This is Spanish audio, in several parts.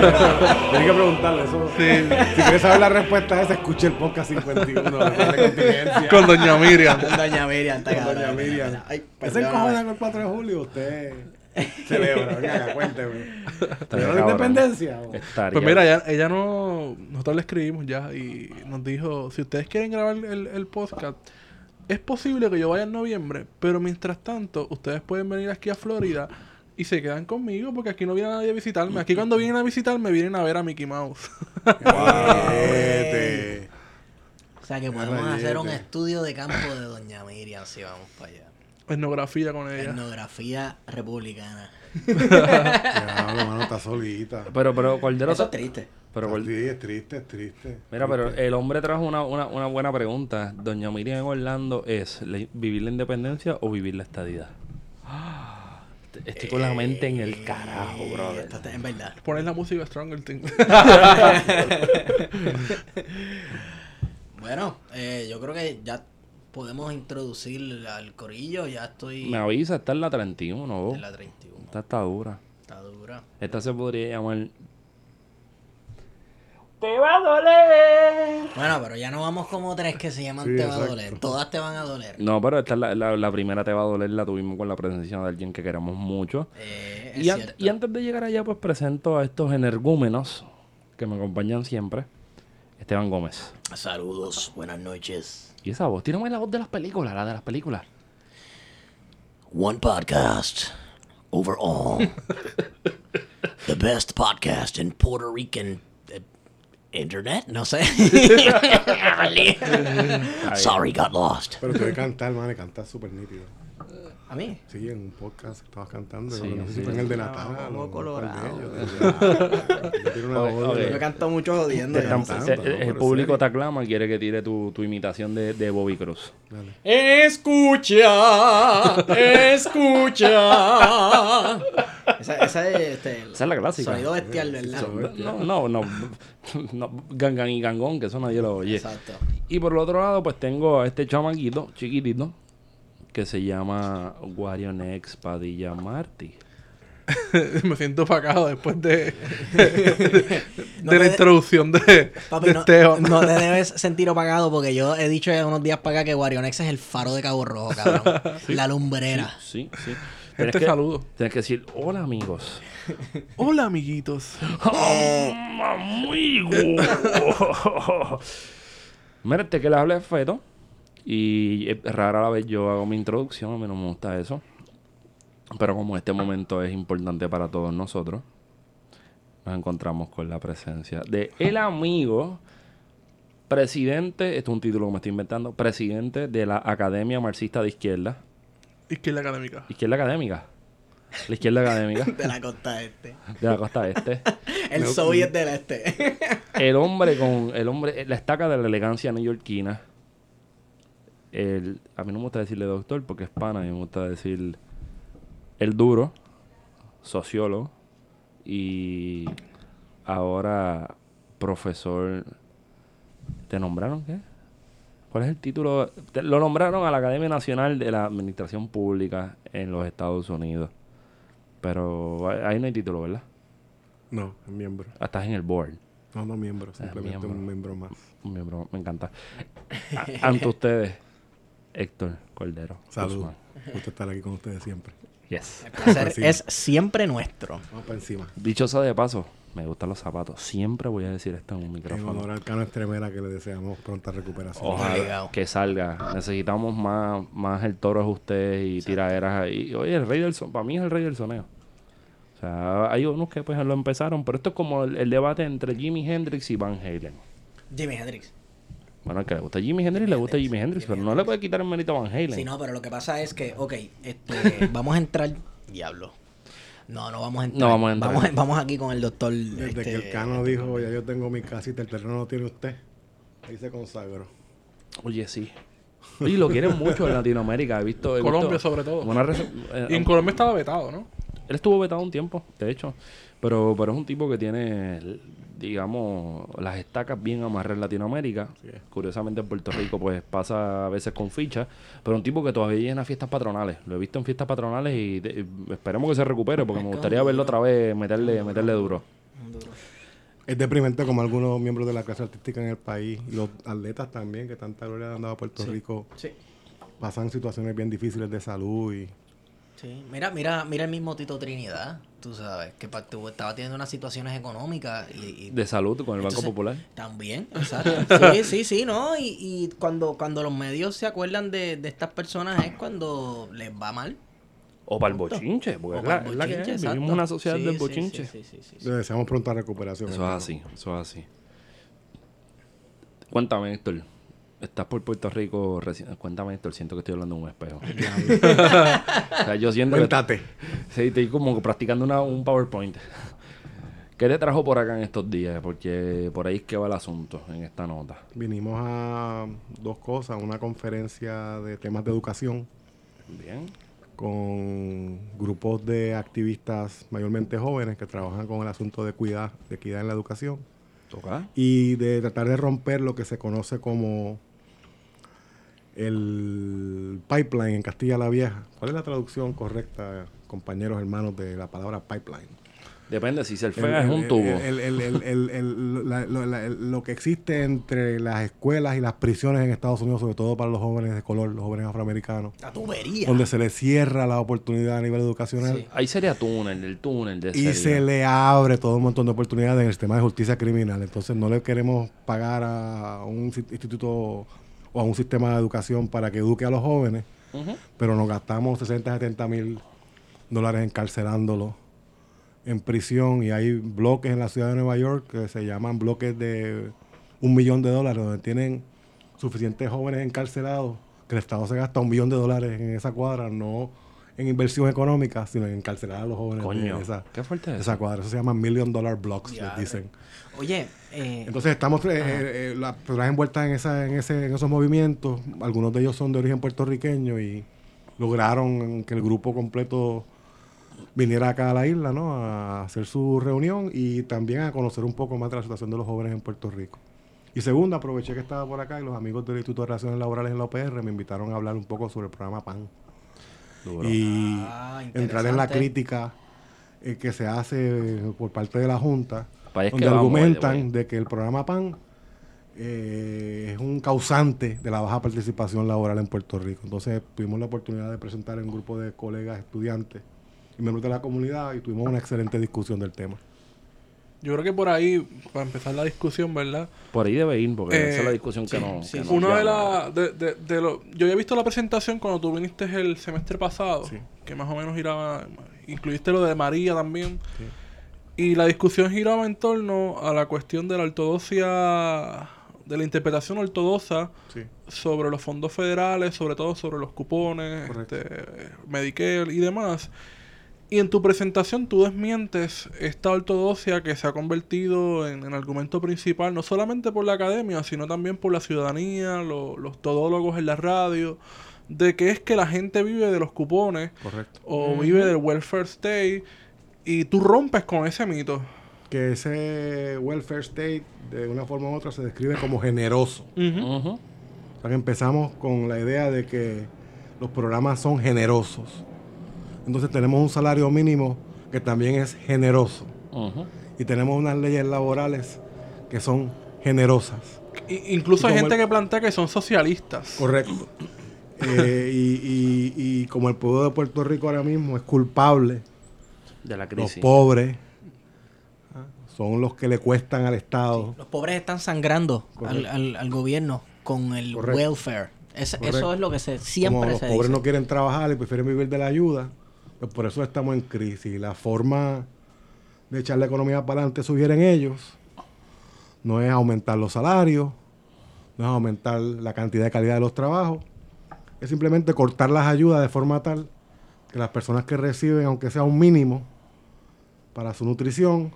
Tienes que preguntarle eso. Si quieres saber la respuesta a esa, escuche el podcast 51 de. Con Doña Miriam. Doña Miriam, está Con. Doña Miriam. Ay, ¿Ese perdóname. encojona con el 4 de julio? Usted celebra. Venga, cuénteme. Estaría ¿Pero la independencia? o? Pues mira, ella, ella no. Nosotros le escribimos ya y nos dijo: si ustedes quieren grabar el, el podcast, es posible que yo vaya en noviembre, pero mientras tanto, ustedes pueden venir aquí a Florida y se quedan conmigo porque aquí no viene nadie a visitarme. Aquí cuando vienen a visitarme, vienen a ver a Mickey Mouse. Guarete. O sea que podemos Rayete. hacer un estudio de campo de Doña Miriam si vamos para allá. Etnografía con ella. Etnografía republicana. Diablo, mano, está solita. Pero, pero, Cordero... Eso es triste. Pero, Sí, es triste, es triste. Mira, pero el hombre trajo una, una, una buena pregunta. Doña Miriam en Orlando es ¿le- vivir la independencia o vivir la estadidad. Estoy con la mente en el carajo, brother. Esto está- en verdad. Poner la música Stronger. Bueno, eh, yo creo que ya podemos introducir al corillo. Ya estoy Me avisa, está en la 31, vos. en la 31. Esta está dura. Está dura. Esta se podría llamar... Bueno, pero ya no vamos como tres que se llaman Sí, Te va a exacto. doler. Todas te van a doler. No, pero esta es la, la, la primera te va a doler, la tuvimos con la presencia de alguien que queremos mucho. Eh, es Y, an- cierto. y antes de llegar allá, pues presento a estos energúmenos que me acompañan siempre. Esteban Gómez. Saludos, buenas noches. Y esa voz, tírame la voz de las películas, la de las películas. One podcast overall. the best podcast in Puerto Rican internet. No sé. Sorry, got lost. Pero te voy a cantar, man, cantar súper nítido. A mí. Sí, en un podcast estabas cantando. Sí, no sé si fue en el de Natal. o colorado. Yo canto mucho jodiendo. Te están- cantando, se- no, el público serio. te aclama y quiere que tire tu, tu imitación de, de Bobby Cruz. Dale. Escucha, escucha. Esa, esa es este, Esa es la clásica. sonido bestial, ¿verdad? No, no, no, no, Gangan y Gangón, que eso nadie lo oye. Exacto. Y por el otro lado, pues tengo a este chamaquito, chiquitito, que se llama Warionex Padilla Marty. Me siento pagado después de, No de la introducción de, Papi, de no, Esteban. no te debes sentir opagado porque yo he dicho ya unos días para acá que Warionex es el faro de Cabo Rojo, cabrón. La lumbrera. Sí, sí. Este Tienes que- saludo. Tienes que decir, hola amigos. Hola, amiguitos. amigo. Mira, este que le habla Feto. Y es rara la vez yo hago mi introducción, a mí no me gusta eso. Pero como este momento es importante para todos nosotros, nos encontramos con la presencia de el amigo, presidente, esto es un título que me estoy inventando, presidente de la Academia Marxista de Izquierda. Izquierda Académica. Izquierda Académica. La izquierda académica De la costa este. de la costa este. El soviet del este. El hombre con el hombre, la estaca de la elegancia neoyorquina. El, a mí no me gusta decirle doctor porque es pana, a mí me gusta decir el duro, sociólogo y ahora profesor. ¿Te nombraron qué? ¿Cuál es el título? Te- lo nombraron a la Academia Nacional de la Administración Pública en los Estados Unidos. Pero ahí no hay título, ¿verdad? No, es miembro. Ah, Estás en el board. No, no miembro, simplemente miembro. un miembro más. Un miembro, me encanta. Ante ustedes, Héctor Cordero. Saludos. Gusto estar aquí con ustedes siempre. Yes. El placer Sí. es siempre nuestro. Vamos para encima. Dicho sea de paso, me gustan los zapatos. Siempre voy a decir esto en un En micrófono. honor al Cano Estremera que le deseamos pronta recuperación. Ojalá que salga. Necesitamos más, más el toro es usted y tiraderas ahí. Oye, el rey del son, para mí es el rey del soneo. O sea, hay unos que pues lo empezaron, pero esto es como el, el debate entre Jimi Hendrix y Van Halen. Jimi Hendrix. Bueno, al que le gusta Jimi Hendrix, le gusta Jimi Hendrix, pero no le puede quitar el mérito a Van Halen. Sí, no, pero lo que pasa es que, ok, este, vamos a entrar. Diablo. No, no vamos a entrar. No vamos a entrar. Vamos, vamos aquí con el doctor. Desde este, que el Cano dijo, ya yo tengo mi casita, el terreno lo tiene usted. Ahí se consagró. Oye, sí. Oye, lo quieren mucho en Latinoamérica. He visto. he Colombia, visto sobre todo. eh, Y en Colombia estaba vetado, ¿no? él estuvo vetado un tiempo, de hecho. Pero, pero es un tipo que tiene digamos, las estacas bien amarradas en Latinoamérica. Curiosamente en Puerto Rico pues pasa a veces con fichas, pero un tipo que todavía llena fiestas patronales. Lo he visto en fiestas patronales y de- esperemos que se recupere porque me gustaría verlo otra vez meterle, meterle duro. Es deprimente como algunos miembros de la clase artística en el país y los atletas también, que tanta gloria le han dado a Puerto Rico, Sí. pasan situaciones bien difíciles de salud y Sí, mira, mira, mira el mismo Tito Trinidad, tú sabes, que tuvo- estaba teniendo unas situaciones económicas y, y De salud con el Banco Popular. También, exacto. Sí, sí, sí, ¿no? Y, y cuando, cuando los medios se acuerdan de, de estas personas es cuando les va mal. O para el bochinche, porque la, es la que es. Vivimos una sociedad Sí, del sí, bochinche. Sí, sí, sí, sí, le deseamos pronta recuperación. Eso es así, eso es así. Cuéntame, Héctor. Estás por Puerto Rico reci- Cuéntame, Héctor. Siento que estoy hablando en un espejo. o sea, yo siento que... Cuéntate. Sí, estoy como practicando una- un PowerPoint. ¿Qué te trajo por acá en estos días? Porque por ahí es que va el asunto en esta nota. Vinimos a dos cosas, una conferencia de temas de educación Bien. con grupos de activistas mayormente jóvenes que trabajan con el asunto de cuidar, de equidad en la educación ¿Toca? y de tratar de romper lo que se conoce como el pipeline en Castilla la Vieja. ¿Cuál es la traducción correcta, compañeros hermanos, de la palabra pipeline? Depende, si se el es un tubo. lo, que existe entre las escuelas y las prisiones en Estados Unidos, sobre todo para los jóvenes de color, los jóvenes afroamericanos, La tubería. donde se les cierra la oportunidad a nivel educacional Sí. Ahí sería túnel, el túnel de y sería. se le abre todo un montón de oportunidades en el sistema de justicia criminal. Entonces no le queremos pagar a un instituto o a un sistema de educación para que eduque a los jóvenes, pero nos gastamos 60, 70 mil dólares encarcelándolos en prisión y hay bloques en la ciudad de Nueva York que se llaman bloques de un millón de dólares, donde tienen suficientes jóvenes encarcelados que el Estado se gasta un millón de dólares en esa cuadra, no en inversión económica, sino en encarcelar a los jóvenes Coño, de esa, qué fuerte es esa eso. cuadra. Eso se llama Million Dollar Blocks, les dicen. Oye, eh, Entonces estamos eh, eh, las personas envueltas en, esa, en, ese, en esos movimientos, algunos de ellos son de origen puertorriqueño y lograron que el grupo completo viniera acá a la isla, ¿no? A hacer su reunión y también a conocer un poco más de la situación de los jóvenes en Puerto Rico. Y segundo, aproveché que estaba por acá y los amigos del Instituto de Relaciones Laborales en la OPR me invitaron a hablar un poco sobre el programa PAN Duro. y Ah, entrar en la crítica eh, que se hace por parte de la Junta, donde que argumentan de que el programa PAN eh, es un causante de la baja participación laboral en Puerto Rico. Entonces tuvimos la oportunidad de presentar en un grupo de colegas estudiantes y miembros de la comunidad y tuvimos una excelente discusión del tema. Yo creo que por ahí, para empezar la discusión, ¿verdad? Por ahí debe ir, porque Eh, esa es la discusión que no. sí, que sí. nos Una de las... De, de, de lo, yo había visto la presentación cuando tú viniste el semestre pasado, Sí. que más o menos giraba... Incluiste lo de María también. Y la discusión giraba en torno a la cuestión de la ortodoxia, de la interpretación ortodoxa Sí. sobre los fondos federales, sobre todo sobre los cupones, este, Medicare y demás. Y en tu presentación tú desmientes esta ortodoxia que se ha convertido en, en argumento principal, no solamente por la academia, sino también por la ciudadanía, lo- los todólogos en la radio, de que es que la gente vive de los cupones Correcto. o vive del welfare state y tú rompes con ese mito. Que ese welfare state, de una forma u otra, se describe como generoso. Ujú. O sea que empezamos con la idea de que los programas son generosos. Entonces tenemos un salario mínimo que también es generoso. Y tenemos unas leyes laborales que son generosas. I- incluso hay gente el- que plantea que son socialistas. Correcto. Eh, y, y- y como el pueblo de Puerto Rico ahora mismo es culpable, De la los crisis. pobres ah, son los que le cuestan al Estado. los pobres están sangrando al, al, al gobierno con el Correcto. welfare. Es- eso es lo que se como siempre los se pobres dice. no quieren trabajar y prefieren vivir de la ayuda, pues por eso estamos en crisis. La forma de echar la economía para adelante, sugieren ellos, no es aumentar los salarios, no es aumentar la cantidad de calidad de los trabajos, es simplemente cortar las ayudas de forma tal que las personas que reciben, aunque sea un mínimo para su nutrición,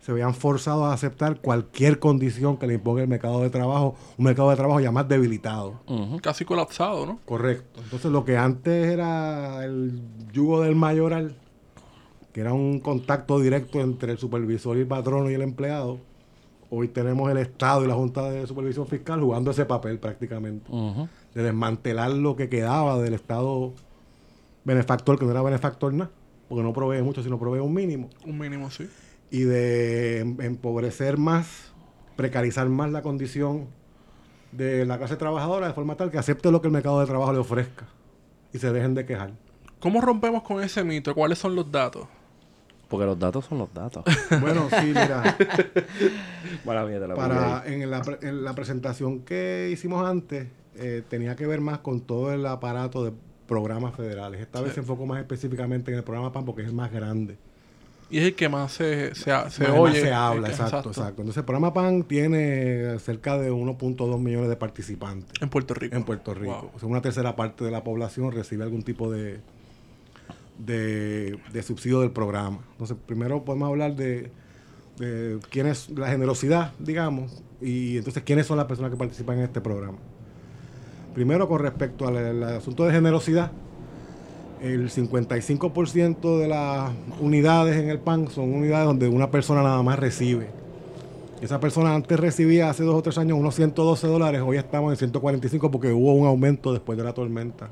se vean forzados a aceptar cualquier condición que le imponga el mercado de trabajo, un mercado de trabajo ya más debilitado. Casi colapsado, ¿no? Correcto. Entonces lo que antes era el yugo del mayoral, que era un contacto directo entre el supervisor y el patrono y el empleado, hoy tenemos el Estado y la Junta de Supervisión Fiscal jugando ese papel prácticamente, de desmantelar lo que quedaba del Estado benefactor, que no era benefactor nada, porque no provee mucho, sino provee un mínimo, Un mínimo, sí. y de em- empobrecer más, precarizar más la condición de la clase trabajadora de forma tal que acepte lo que el mercado de trabajo le ofrezca y se dejen de quejar. ¿Cómo rompemos con ese mito? ¿Cuáles son los datos? Porque los datos son los datos. Bueno, sí, mira. Mía, te la Para, en, la, pre- en la presentación que hicimos antes, eh, tenía que ver más con todo el aparato de programas federales. Esta vez se enfocó más específicamente en el programa PAN porque es el más grande. Y es el que más se, se, se Más- más oye. se habla, exacto, exacto, Entonces, el programa PAN tiene cerca de 1.2 millones de participantes En Puerto Rico. en Puerto Rico. Wow. O sea, una tercera parte de la población recibe algún tipo de, de, de subsidio del programa. Entonces, primero podemos hablar de, de quién es la generosidad, digamos, y entonces quiénes son las personas que participan en este programa. Primero, con respecto al, asunto de generosidad, el 55% de las unidades en el PAN son unidades donde una persona nada más recibe. Esa persona antes recibía hace dos o tres años unos 112 dólares, hoy estamos en 145 porque hubo un aumento después de la tormenta,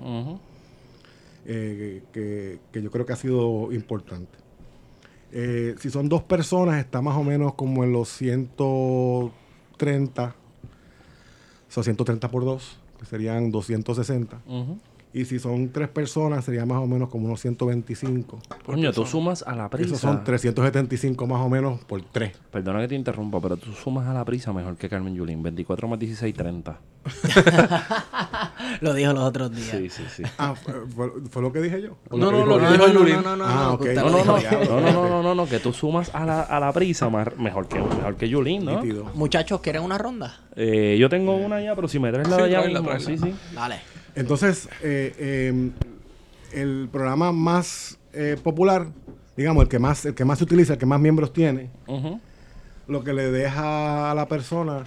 eh, que, que yo creo que ha sido importante. Eh, si son dos personas, está más o menos como en los 130, son 130 por dos, serían 260. Ujú. Y si son tres personas, sería más o menos como unos 125. Coño, tú sumas a la prisa. Esos son 375 más o menos por tres. Perdona que te interrumpa, pero tú sumas a la prisa mejor que Carmen Yulín. 24 más 16, 30. Lo dijo los otros días. Sí, sí, sí. Ah, fue, fue- fue lo que dije yo. ¿O No, no, lo que dijo no, Yulín. no, no, no, Ah, no, No, no, que tú sumas a la, a la prisa más, mejor, que, mejor que Yulín, ¿no? Muchachos, ¿quieren una ronda? Eh, yo tengo una ya, pero si me traes la Sí, de allá mismo, sí, sí. Dale. Entonces, eh, eh, el programa más eh, popular, digamos, el que más, el que más se utiliza, el que más miembros tiene, lo que le deja a la persona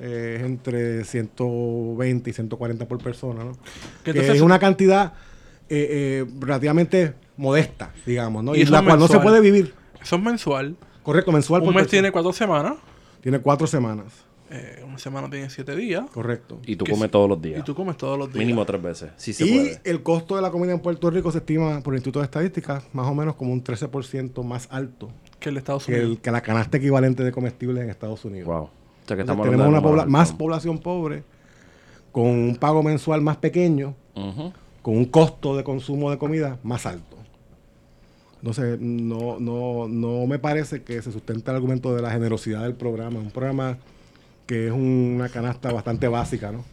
es entre 120 y 140 por persona, ¿no? Que entonces- es una cantidad eh, relativamente modesta, digamos, ¿no? Y Y, la cual no se puede vivir. Eso es mensual. Correcto, mensual Un por mes persona. tiene cuatro semanas. Tiene cuatro semanas, eh, una semana tiene siete días. correcto. Y tú comes todos los días. Y tú comes todos los días. Mínimo tres veces. Sí se y puede. el costo de la comida en Puerto Rico se estima por el Instituto de Estadística más o menos como un 13% más alto Que el de Estados que, Unidos. el, que la canasta equivalente de comestibles en Estados Unidos. Wow. O sea que Entonces, estamos tenemos hablando una de pobla- más población pobre, con un pago mensual más pequeño, con un costo de consumo de comida más alto. Entonces, no, no, no me parece que se sustente el argumento de la generosidad del programa. Un programa que es una canasta bastante básica, ¿no?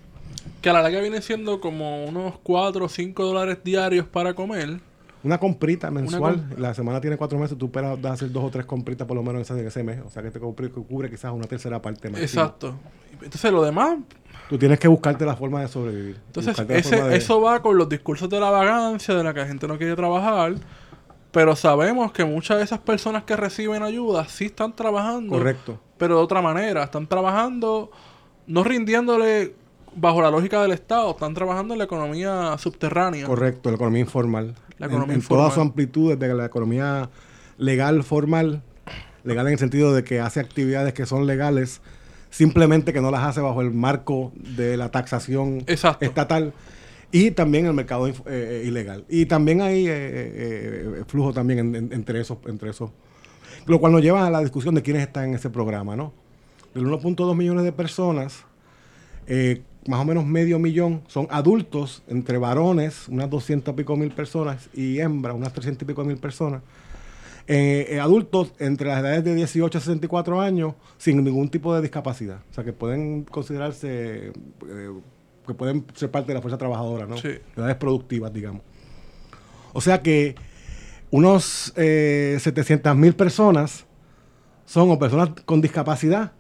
Que a la larga viene siendo como unos 4 o 5 dólares diarios para comer. Una comprita mensual. la semana tiene cuatro meses, tú esperas de hacer dos o tres compritas por lo menos en ese, mes. O sea que te cubre, que cubre quizás una tercera parte más. Exacto. Entonces lo demás, Tú tienes que buscarte la forma de sobrevivir. entonces ese- de- eso va con los discursos de la vagancia, de la que la gente no quiere trabajar. Pero sabemos que muchas de esas personas que reciben ayuda sí están trabajando. Correcto. Pero de otra manera. Están trabajando, no rindiéndole bajo la lógica del Estado, están trabajando en la economía subterránea. Correcto, la economía informal. La En- economía en, toda informal. su amplitud, desde la economía legal, formal, legal en el sentido de que hace actividades que son legales, simplemente que no las hace bajo el marco de la taxación Exacto. estatal. Y también el mercado eh, eh, ilegal. Y también hay eh, eh, eh, flujo también en- en- entre esos, entre esos. Lo cual nos lleva a la discusión de quiénes están en ese programa, ¿no? Del 1.2 millones de personas, más o menos medio millón son adultos, entre varones, unas 200 y pico mil personas, y hembras, unas 300 y pico mil personas. Adultos entre las edades de 18 a 64 años sin ningún tipo de discapacidad. O sea, que pueden considerarse, que pueden ser parte de la fuerza trabajadora, ¿no? Sí. Edades productivas, digamos. O sea que unos eh, 700 mil personas son o personas con discapacidad,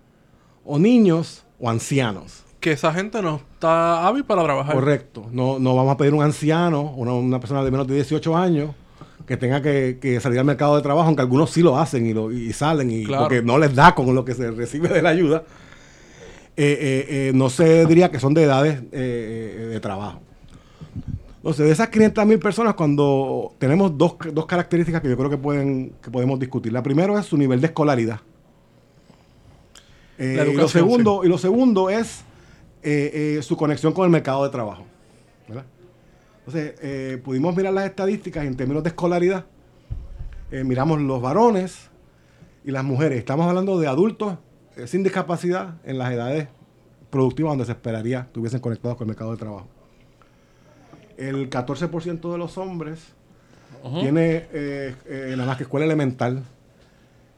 o niños, o ancianos. Que esa gente no está hábil para trabajar. Correcto. No, no vamos a pedir un anciano, una, una persona de menos de 18 años, que tenga que, que salir al mercado de trabajo, aunque algunos sí lo hacen y, lo, y salen, y Claro. porque no les da con lo que se recibe de la ayuda. Eh, eh, eh, no se diría que son de edades de trabajo. Entonces, de esas 500 mil personas, cuando tenemos dos, dos características que yo creo que, pueden, que podemos discutir. La primera es su nivel de escolaridad. Eh, La y, lo segundo, y lo segundo es eh, eh, su conexión con el mercado de trabajo. ¿verdad? Entonces, pudimos mirar las estadísticas en términos de escolaridad. Miramos los varones y las mujeres. Estamos hablando de adultos sin discapacidad en las edades productivas donde se esperaría estuviesen conectados con el mercado de trabajo. El 14% de los hombres tiene eh, eh, nada más que escuela elemental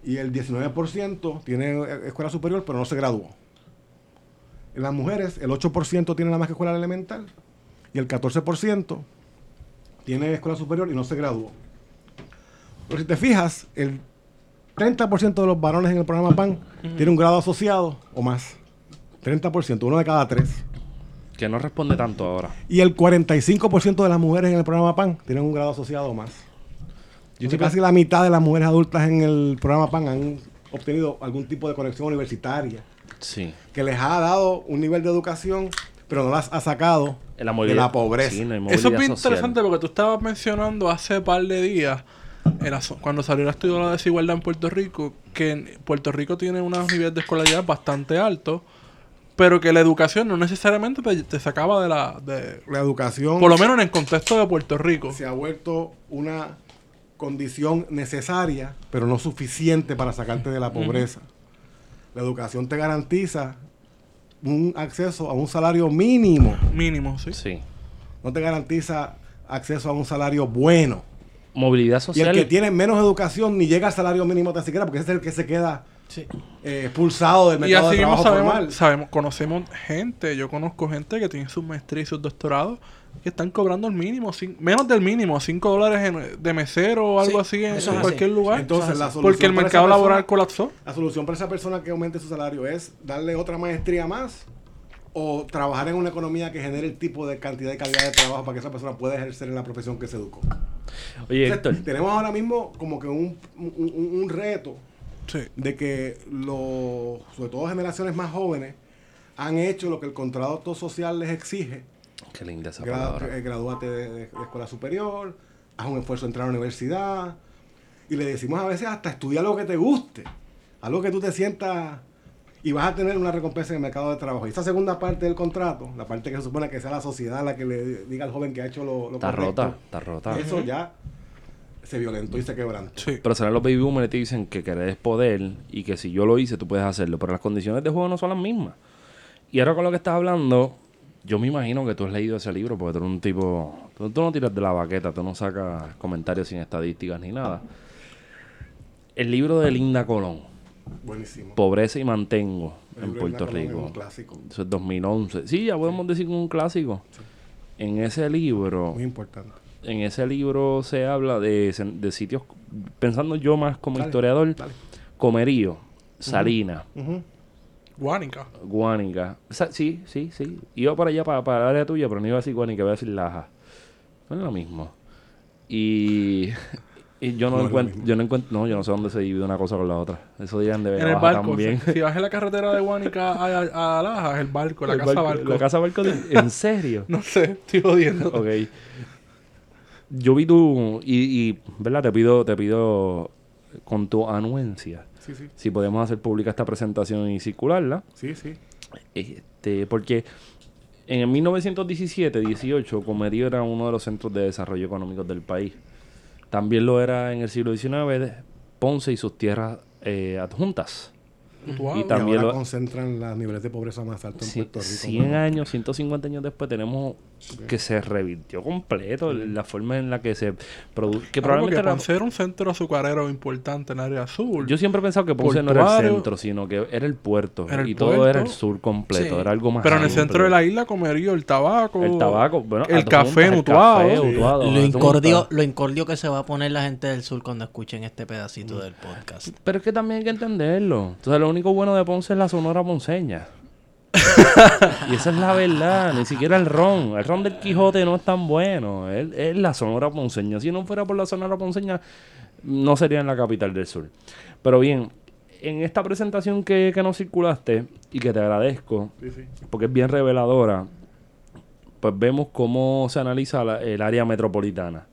y el 19% tiene eh, escuela superior pero no se graduó. En las mujeres el 8% tiene nada más que escuela elemental y el 14% tiene escuela superior y no se graduó. Pero si te fijas, el 30% de los varones en el programa PAN tiene un grado asociado o más. 30%, uno de cada tres. Que no responde tanto ahora. Y el 45% de las mujeres en el programa PAN tienen un grado asociado o más. Yo estoy casi la mitad de las mujeres adultas en el programa PAN han obtenido algún tipo de conexión universitaria Sí. que les ha dado un nivel de educación, pero no las ha sacado la de la pobreza. Sí, Eso es bien social. interesante porque tú estabas mencionando hace par de días, el cuando salió el estudio de la desigualdad en Puerto Rico, que en Puerto Rico tiene unos niveles de escolaridad bastante altos, pero que la educación no necesariamente te, te sacaba de la... De, La educación por lo menos en el contexto de Puerto Rico. se ha vuelto una condición necesaria, pero no suficiente para sacarte de la pobreza. La educación te garantiza un acceso a un salario mínimo, Mínimo, ¿sí? Sí. no te garantiza acceso a un salario bueno. Movilidad Y el social. que tiene menos educación ni llega al salario mínimo tan siquiera, porque ese es el que se queda Sí. eh, expulsado del Y mercado así de trabajo sabemos, formal. sabemos, conocemos gente, yo conozco gente que tiene sus maestrías y sus doctorados que están cobrando el mínimo, cin- menos del mínimo, 5 dólares en- de mesero o algo Sí, así en, cualquier lugar. Entonces, la solución porque el mercado laboral persona- colapsó. La solución para esa persona que aumente su salario es darle otra maestría más o trabajar en una economía que genere el tipo de cantidad y calidad de trabajo para que esa persona pueda ejercer en la profesión que se educó. Oye, Entonces, Héctor. tenemos ahora mismo como que un, un- reto Sí. de que los, sobre todo generaciones más jóvenes, han hecho lo que el contrato social les exige. Qué linda esa Gra- palabra. eh, gradúate de, de- de escuela superior, haz un esfuerzo de entrar a la universidad. Y le decimos a veces hasta estudia lo que te guste, algo que tú te sientas y vas a tener una recompensa en el mercado de trabajo. Y esa segunda parte del contrato, la parte que se supone que sea la sociedad la que le diga al joven que ha hecho lo, lo Está correcto, rota, está rota. eso ya se violentó y se quebrantó. Sí. Pero serán los baby boomers que te dicen que querer es poder y que si yo lo hice, tú puedes hacerlo. Pero las condiciones de juego no son las mismas. Y ahora con lo que estás hablando, yo me imagino que tú has leído ese libro porque tú eres un tipo. Tú, tú no tiras de la baqueta, tú no sacas comentarios sin estadísticas ni nada. El libro de Linda Colón, Buenísimo. Pobreza y Mantengo El en Puerto Colón es Rico. un clásico. Eso es 2011. Sí, ya podemos decir que es un clásico. En ese libro, Muy importante. en ese libro se habla de, de sitios, pensando yo más como Dale, historiador, dale. Comerío, Salina, Ujú. Guánica. Guánica. Sa- sí, sí, sí. Iba para allá, para, para el área tuya, pero no iba a decir Guánica, iba a decir Laja. No es lo mismo. Y, y yo no, encuentro, yo no encuentro, no, yo no sé dónde se divide una cosa con la otra. Eso digan de En el barco. también. Si, si vas en la carretera de Guánica a, a, a Laja, el barco, la El casa barco- barco. La casa barco, de- ¿en serio? No sé, estoy jodiendo. Ok. Yo vi tu y, y, ¿verdad? Te pido, te pido con tu anuencia Sí, sí. si podemos hacer pública esta presentación y circularla. Sí, sí. Este, porque en el 1917-18 Comerío era uno de los centros de desarrollo económicos del país. También lo era en el siglo XIX Ponce y sus tierras eh, adjuntas. Y también y ahora lo- concentran los niveles de pobreza más altos en Puerto Rico. 100 años, 150 años después tenemos que se revirtió completo la forma en la que se produce. Que Claro, probablemente porque era- Ponce era un centro azucarero importante en el área azul. Yo siempre he pensado que Ponce no era el centro, sino que era el puerto. Era el y todo era el sur completo. Sí. Era algo más Pero en el centro de la isla, Comerío, el tabaco. El tabaco, bueno, el café en el Utuado. café, Sí. Lo incordio, lo incordio que se va a poner la gente del sur cuando escuchen este pedacito del podcast. Pero es que también hay que entenderlo. Entonces, lo único bueno de Ponce es la sonora ponceña. y esa es la verdad. Ni siquiera el ron. El ron del Quijote no es tan bueno. Es, es la sonora ponceña. Si no fuera por la sonora ponceña, no sería en la capital del sur. Pero bien, en esta presentación que, que nos circulaste y que te agradezco, Sí, sí. porque es bien reveladora, pues vemos cómo se analiza la- el área metropolitana.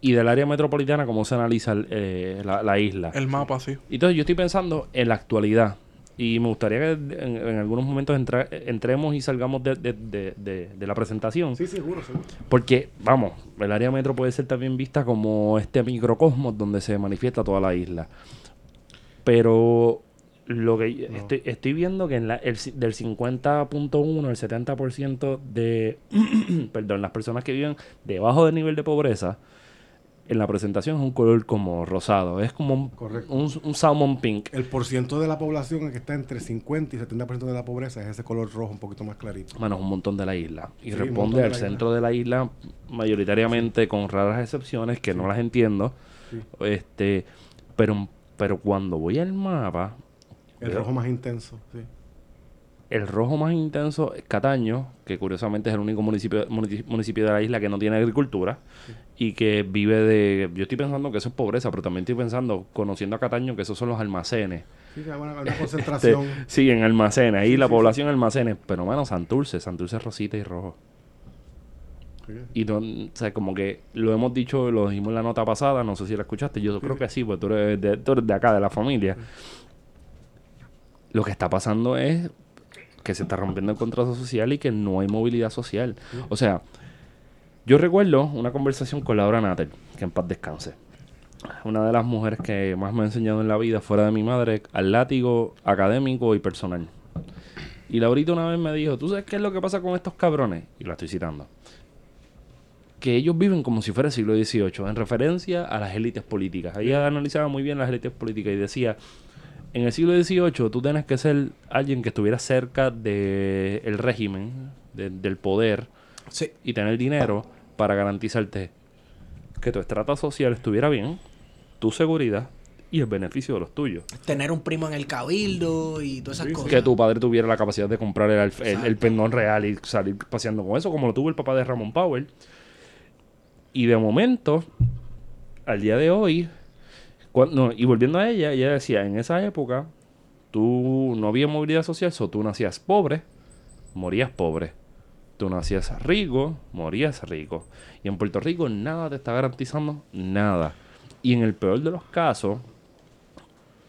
Y del área metropolitana, cómo se analiza el, eh, la, la isla. El mapa, sí. Entonces yo estoy pensando en la actualidad. Y me gustaría que en, en algunos momentos entra- entremos y salgamos de, de- de- la presentación. Sí, seguro, seguro. Porque, vamos, el área metro puede ser también vista como este microcosmos donde se manifiesta toda la isla. Pero lo que No. estoy, estoy viendo que en la, el, del 50.1 al 70% de perdón, las personas que viven debajo del nivel de pobreza, en la presentación es un color como rosado. Es como un, un, un salmon pink. El porciento de la población que está entre 50 y 70% de la pobreza es ese color rojo un poquito más clarito. Bueno, es un montón de la isla. Y Sí, responde de al isla. centro de la isla, mayoritariamente con raras excepciones que no las entiendo. Este, pero, pero cuando voy al mapa, El Veo. rojo más intenso, sí. El rojo más intenso es Cataño, que curiosamente es el único municipio, munici- municipio de la isla que no tiene agricultura y que vive de... Yo estoy pensando que eso es pobreza, pero también estoy pensando, conociendo a Cataño, que esos son los almacenes. Sí, una, Este, concentración. sí, en almacenes, ahí Sí, la sí, población almacenes, pero bueno, Santurce, Santurce es rosita y rojo. Y no, o sea, como que lo hemos dicho, lo dijimos en la nota pasada, no sé si la escuchaste, yo creo que sí, porque tú eres de, tú eres de acá, de la familia. Lo que está pasando es que se está rompiendo el contrato social y que no hay movilidad social. O sea, yo recuerdo una conversación con Laura Natter, que en paz descanse. Una de las mujeres que más me ha enseñado en la vida, fuera de mi madre, al látigo académico y personal. Y Laurita una vez me dijo, ¿tú sabes qué es lo que pasa con estos cabrones? Y la estoy citando que ellos viven como si fuera el siglo XVIII, en referencia a las élites políticas. Ella analizaba muy bien las élites políticas y decía, en el siglo XVIII tú tienes que ser alguien que estuviera cerca del régimen, de- del poder, Sí. y tener dinero para garantizarte que tu estrata social estuviera bien, tu seguridad y el beneficio de los tuyos. Tener un primo en el cabildo y todas esas cosas. Que tu padre tuviera la capacidad de comprar el, el, perdón real y salir paseando con eso, como lo tuvo el papá de Ramón Powell. Y de momento, al día de hoy, cuando, y volviendo a ella, ella decía, en esa época, tú no había movilidad social, so tú nacías pobre, morías pobre. Tú nacías rico, morías rico. Y en Puerto Rico nada te está garantizando nada. Y en el peor de los casos,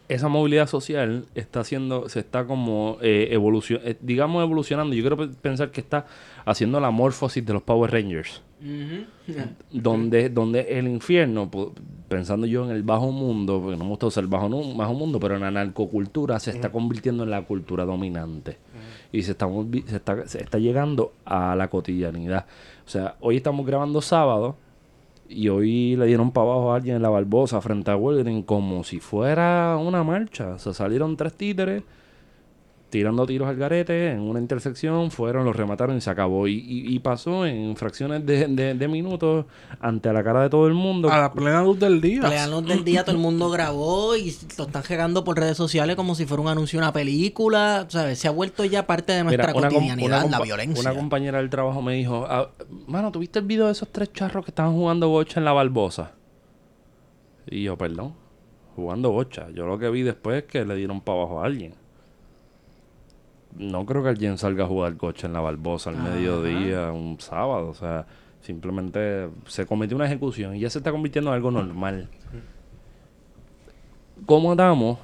esa movilidad social está haciendo, se está como eh, eh, digamos evolucionando. Yo quiero pe- pensar que está haciendo la morfosis de los Power Rangers. Donde, donde el infierno, pensando yo en el bajo mundo, porque no me gusta usar el bajo, bajo mundo, pero en la narcocultura se está convirtiendo en la cultura dominante. Y se está, se, está, se está llegando a la cotidianidad. O sea, hoy estamos grabando sábado y hoy le dieron para abajo a alguien en la Barbosa frente a Walgreens como si fuera una marcha. O sea, salieron tres títeres tirando tiros al garete en una intersección, fueron, los remataron y se acabó. Y, y- y pasó en fracciones de, de- de minutos ante la cara de todo el mundo. A la plena luz del día. Plena luz del día, todo el mundo grabó y lo están regando por redes sociales como si fuera un anuncio de una película. ¿sabes? Se ha vuelto ya parte de nuestra Mira, una, cotidianidad, una la violencia. una compañera del trabajo me dijo, "Ah, mano, ¿tuviste el video de esos tres charros que estaban jugando bocha en la Barbosa? Y yo, perdón, jugando bocha. Yo lo que vi después es que le dieron para abajo a alguien. No creo que alguien salga a jugar bocha en la Barbosa al mediodía, un sábado. O sea, simplemente se cometió una ejecución y ya se está convirtiendo en algo normal. ¿Cómo atamos?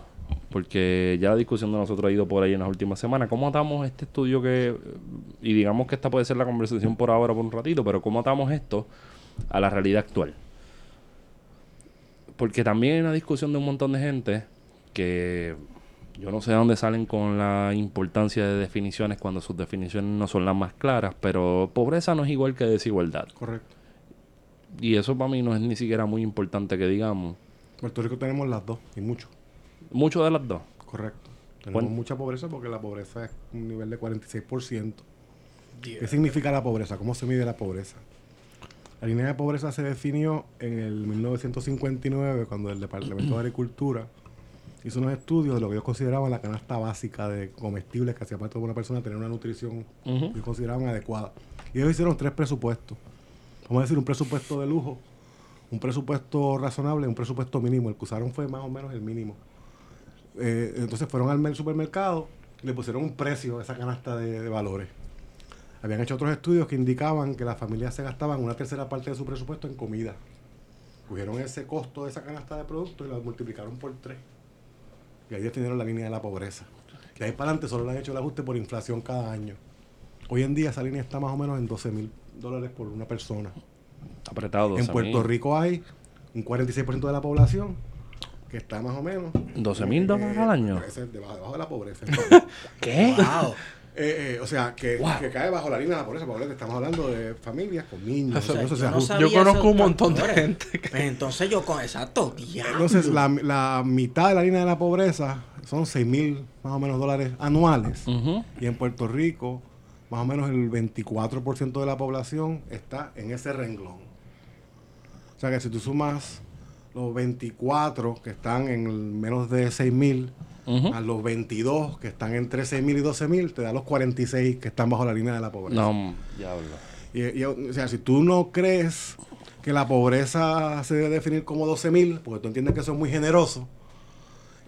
Porque ya la discusión de nosotros ha ido por ahí en las últimas semanas. ¿Cómo atamos este estudio que, y digamos que esta puede ser la conversación por ahora, por un ratito, pero cómo atamos esto a la realidad actual? Porque también hay una discusión de un montón de gente que yo no sé de dónde salen con la importancia de definiciones cuando sus definiciones no son las más claras, pero pobreza no es igual que desigualdad. Correcto. Y eso para mí no es ni siquiera muy importante que digamos. En Puerto Rico tenemos las dos, y mucho. Mucho de las dos. Correcto. Tenemos ¿Cuán- mucha pobreza porque la pobreza es un nivel de 46%. ¿Qué significa la pobreza? ¿Cómo se mide la pobreza? La línea de pobreza se definió en el 1959 cuando el Departamento de Agricultura hizo unos estudios de lo que ellos consideraban la canasta básica de comestibles que hacía parte de una persona tener una nutrición que consideraban adecuada. Y ellos hicieron tres presupuestos. Vamos a decir un presupuesto de lujo, un presupuesto razonable y un presupuesto mínimo. El que usaron fue más o menos el mínimo. Eh, entonces fueron al mer- supermercado y le pusieron un precio a esa canasta de, de valores. Habían hecho otros estudios que indicaban que las familias se gastaban una tercera parte de su presupuesto en comida. Cogieron ese costo de esa canasta de productos y lo multiplicaron por tres. Y ahí definieron la línea de la pobreza. De ahí para adelante solo le han hecho el ajuste por inflación cada año. Hoy en día esa línea está más o menos en 12 mil dólares por una persona. Apretado. En 12.000. Puerto Rico hay un 46% de la población que está más o menos... 12 mil dólares al año. Debajo de la pobreza. ¿Qué? Wow. Eh, eh, o sea, que, que cae bajo la línea de la pobreza. Porque estamos hablando de familias con niños. O sea, yo conozco un montón de gente que- Pues entonces yo con exacto, diablo. Entonces, la, la mitad de la línea de la pobreza son 6 mil más o menos dólares anuales. Y en Puerto Rico, más o menos el 24% de la población está en ese renglón. O sea que si tú sumas los 24 que están en menos de 6 mil, A los 22 que están entre 6 mil y 12 mil, te da los 46 que están bajo la línea de la pobreza. No, diablo. Y, y, o sea, si tú no crees que la pobreza se debe definir como 12 mil, porque tú entiendes que eso es muy generoso,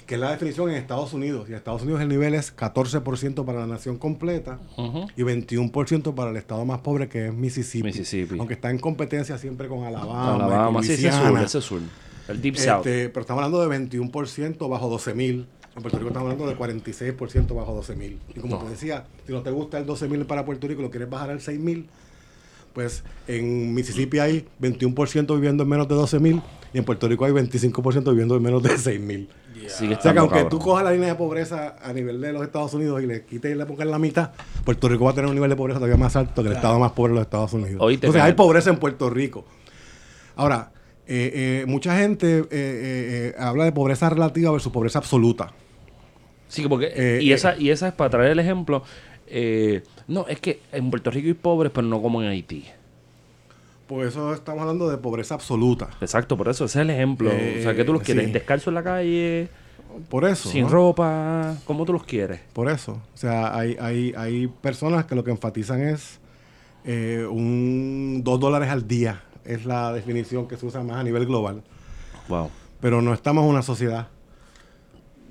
que es la definición en Estados Unidos. Y en Estados Unidos el nivel es 14% para la nación completa Ujú. y 21% para el estado más pobre que es Mississippi. Mississippi. Aunque está en competencia siempre con Alabama, Alabama, sí, ese es sur, ese es sur. El Deep South. Este, pero estamos hablando de 21% bajo 12 mil. En Puerto Rico estamos hablando de 46% bajo 12 mil. Y como No. te decía, si no te gusta el 12 mil para Puerto Rico y lo quieres bajar al 6 mil, pues en Mississippi hay 21% viviendo en menos de 12 mil y en Puerto Rico hay 25% viviendo en menos de 6 mil. Sigue O sea que aunque cabrón. tú cojas la línea de pobreza a nivel de los Estados Unidos y le quites y le pongas la mitad, Puerto Rico va a tener un nivel de pobreza todavía más alto que el estado más pobre de los Estados Unidos. Oíste, Entonces hay pobreza en Puerto Rico. Ahora, eh, eh, mucha gente eh, habla de pobreza relativa versus pobreza absoluta. Sí, porque. Eh, y, eh. esa, y esa es para traer el ejemplo. eh, no, es que en Puerto Rico hay pobres, pero no como en Haití. Por eso estamos hablando de pobreza absoluta. Exacto, por eso ese es el ejemplo. o sea, que tú los quieres sí. descalzo en la calle, Por eso. sin ¿no? ropa, ¿cómo tú los quieres? Por eso. O sea, hay, hay, hay personas que lo que enfatizan es eh, un 2 dólares al día. Es la definición que se usa más a nivel global. Wow. Pero no estamos en una sociedad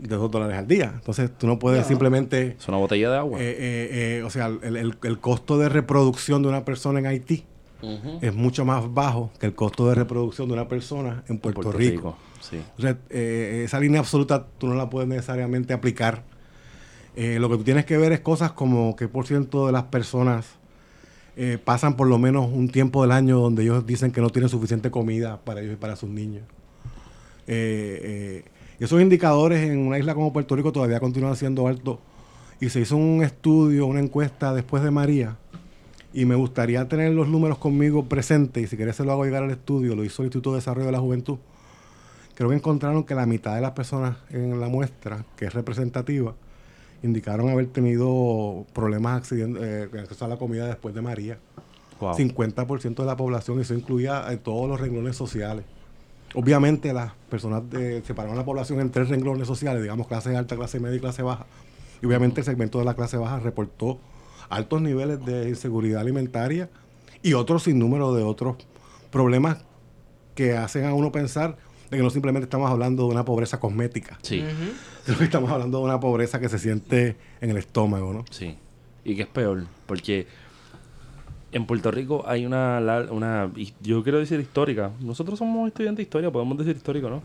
de 2 dólares al día. Entonces tú no puedes simplemente... Es una botella de agua. eh, eh, eh, o sea, el, el- el costo de reproducción de una persona en Haití es mucho más bajo que el costo de reproducción de una persona en Puerto, Rico. Sí. O sea, eh, esa línea absoluta tú no la puedes necesariamente aplicar. Eh, lo que tú tienes que ver es cosas como qué por ciento de las personas eh, pasan por lo menos un tiempo del año donde ellos dicen que no tienen suficiente comida para ellos y para sus niños. Eh, eh, y esos indicadores en una isla como Puerto Rico todavía continúan siendo altos. Y se hizo un estudio, una encuesta después de María. Y me gustaría tener los números conmigo presentes. Y si querés se lo hago llegar al estudio. Lo hizo el Instituto de Desarrollo de la Juventud. Creo que encontraron que la mitad de las personas en la muestra, que es representativa, indicaron haber tenido problemas accident- eh, acceso a la comida después de María. Wow. 50% de la población, eso incluía en todos los renglones sociales. Obviamente las personas de- separaron a la población en tres renglones sociales, digamos clase alta, clase media y clase baja. Y obviamente el segmento de la clase baja reportó altos niveles de inseguridad alimentaria y otro sinnúmero de otros problemas que hacen a uno pensar de que no simplemente estamos hablando de una pobreza cosmética, Sí, sino que estamos hablando de una pobreza que se siente en el estómago, ¿no? sí. Y que es peor, porque en Puerto Rico hay una, una yo quiero decir histórica. Nosotros somos estudiantes de historia, podemos decir histórico, ¿no?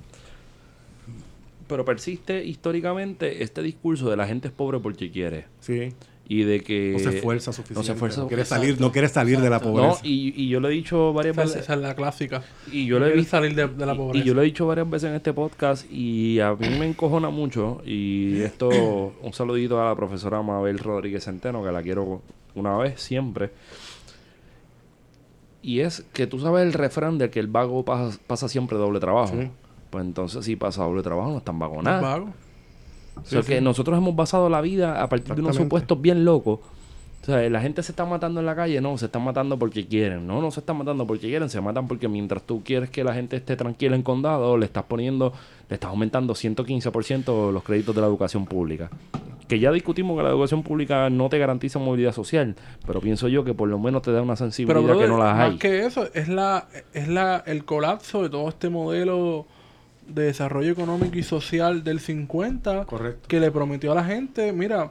Pero persiste históricamente este discurso de la gente es pobre porque quiere. Sí. Y de que... No se esfuerza suficiente. No se esfuerza. quiere salir, no quiere salir de la No, pobreza. y, y yo lo he dicho varias Esa, veces. esa es la clásica. Y yo No lo he visto. salir de, de la y- pobreza. Y yo lo he dicho varias veces en este podcast y a mí me encojona mucho. Y esto, un saludito a la profesora Mabel Rodríguez Centeno, que la quiero una vez, siempre. Y es que tú sabes el refrán de que el vago pasa, pasa siempre doble trabajo. Sí. Pues entonces, si pasa doble trabajo, no están vago nada. vago. O sea, que nosotros hemos basado la vida a partir de unos supuestos bien locos. O sea, la gente se está matando en la calle, no, se están matando porque quieren. No, no se están matando porque quieren, se matan porque mientras tú quieres que la gente esté tranquila en condado, le estás poniendo, le estás aumentando 115% los créditos de la educación pública. Que ya discutimos que la educación pública no te garantiza movilidad social, pero pienso yo que por lo menos te da una sensibilidad Pero que no las más hay. que eso, es la es la el colapso de todo este modelo de desarrollo económico y social del 50 Correcto. que le prometió a la gente, mira,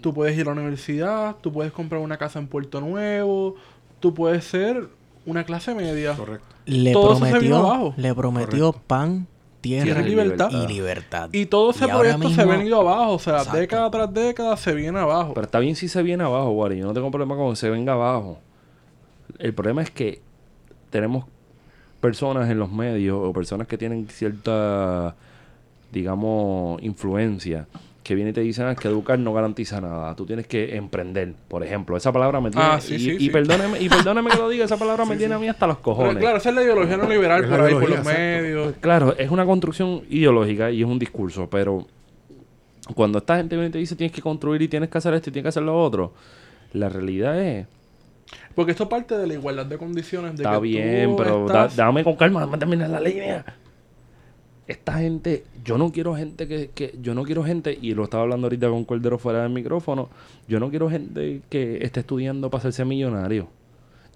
tú puedes ir a la universidad, tú puedes comprar una casa en Puerto Nuevo, tú puedes ser una clase media. Correcto. Le Todo prometió, le prometió pan, tierra, Tierra y libertad. y libertad. Y todo ese Y proyecto se ha venido abajo. O sea, Exacto. década tras década se viene abajo. Pero está bien si se viene abajo, Wally. Yo no tengo problema con que se venga abajo. El problema es que tenemos personas en los medios o personas que tienen cierta, digamos, influencia que vienen y te dicen "Ah, que educar no garantiza nada. Tú tienes que emprender, por ejemplo. Esa palabra me tiene... Ah, sí, y, sí, y sí. perdóneme, y perdóneme que lo diga, esa palabra me tiene a mí hasta los Pero, cojones. claro, esa es la ideología no liberal por ahí, por los exacto. medios. Claro, es una construcción ideológica y es un discurso, pero cuando esta gente viene y te dice tienes que construir y tienes que hacer esto y tienes que hacer lo otro, la realidad es, Porque esto parte de la igualdad de condiciones. De está que bien, tú pero da- dame con calma, dame terminar la línea. Esta gente, yo no quiero gente que, que, yo no quiero gente, y lo estaba hablando ahorita con Cordero fuera del micrófono, yo no quiero gente que esté estudiando para hacerse millonario.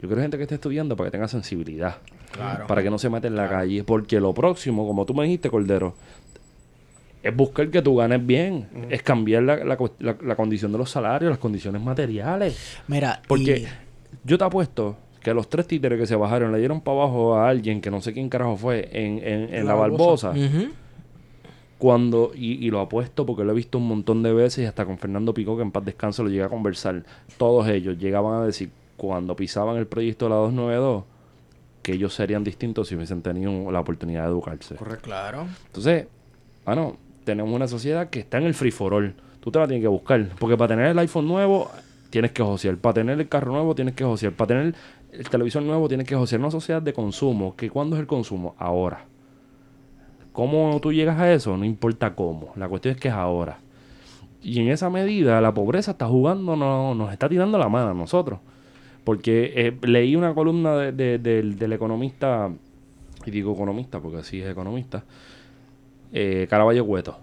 Yo quiero gente que esté estudiando para que tenga sensibilidad. Claro. Para que no se mete en la calle. Porque lo próximo, como tú me dijiste, Cordero, es buscar que tú ganes bien. Es cambiar la, la la- la condición de los salarios, las condiciones materiales. Mira, Porque y- yo te apuesto que los tres títeres que se bajaron le dieron para abajo a alguien que no sé quién carajo fue en, en, en la La Barbosa. Cuando, y, y lo apuesto porque lo he visto un montón de veces y hasta con Fernando Pico, que en paz descanso, lo llegué a conversar. Todos ellos llegaban a decir, cuando pisaban el proyecto de la 292, que ellos serían distintos si hubiesen tenido la oportunidad de educarse. Correcto. Claro. Entonces, bueno, tenemos una sociedad que está en el free for all. Tú te la tienes que buscar. Porque para tener el iPhone nuevo, tienes que josear. Para tener el carro nuevo, tienes que josear. Para tener el televisor nuevo, tienes que josear. Una sociedad de consumo. ¿Que ¿Cuándo es el consumo? Ahora. ¿Cómo tú llegas a eso? No importa cómo. La cuestión es que es ahora. Y en esa medida, la pobreza está jugando, no, nos está tirando la mano a nosotros. Porque eh, leí una columna de- de- del- del economista, y digo economista porque así es economista, eh, Caraballo Cueto,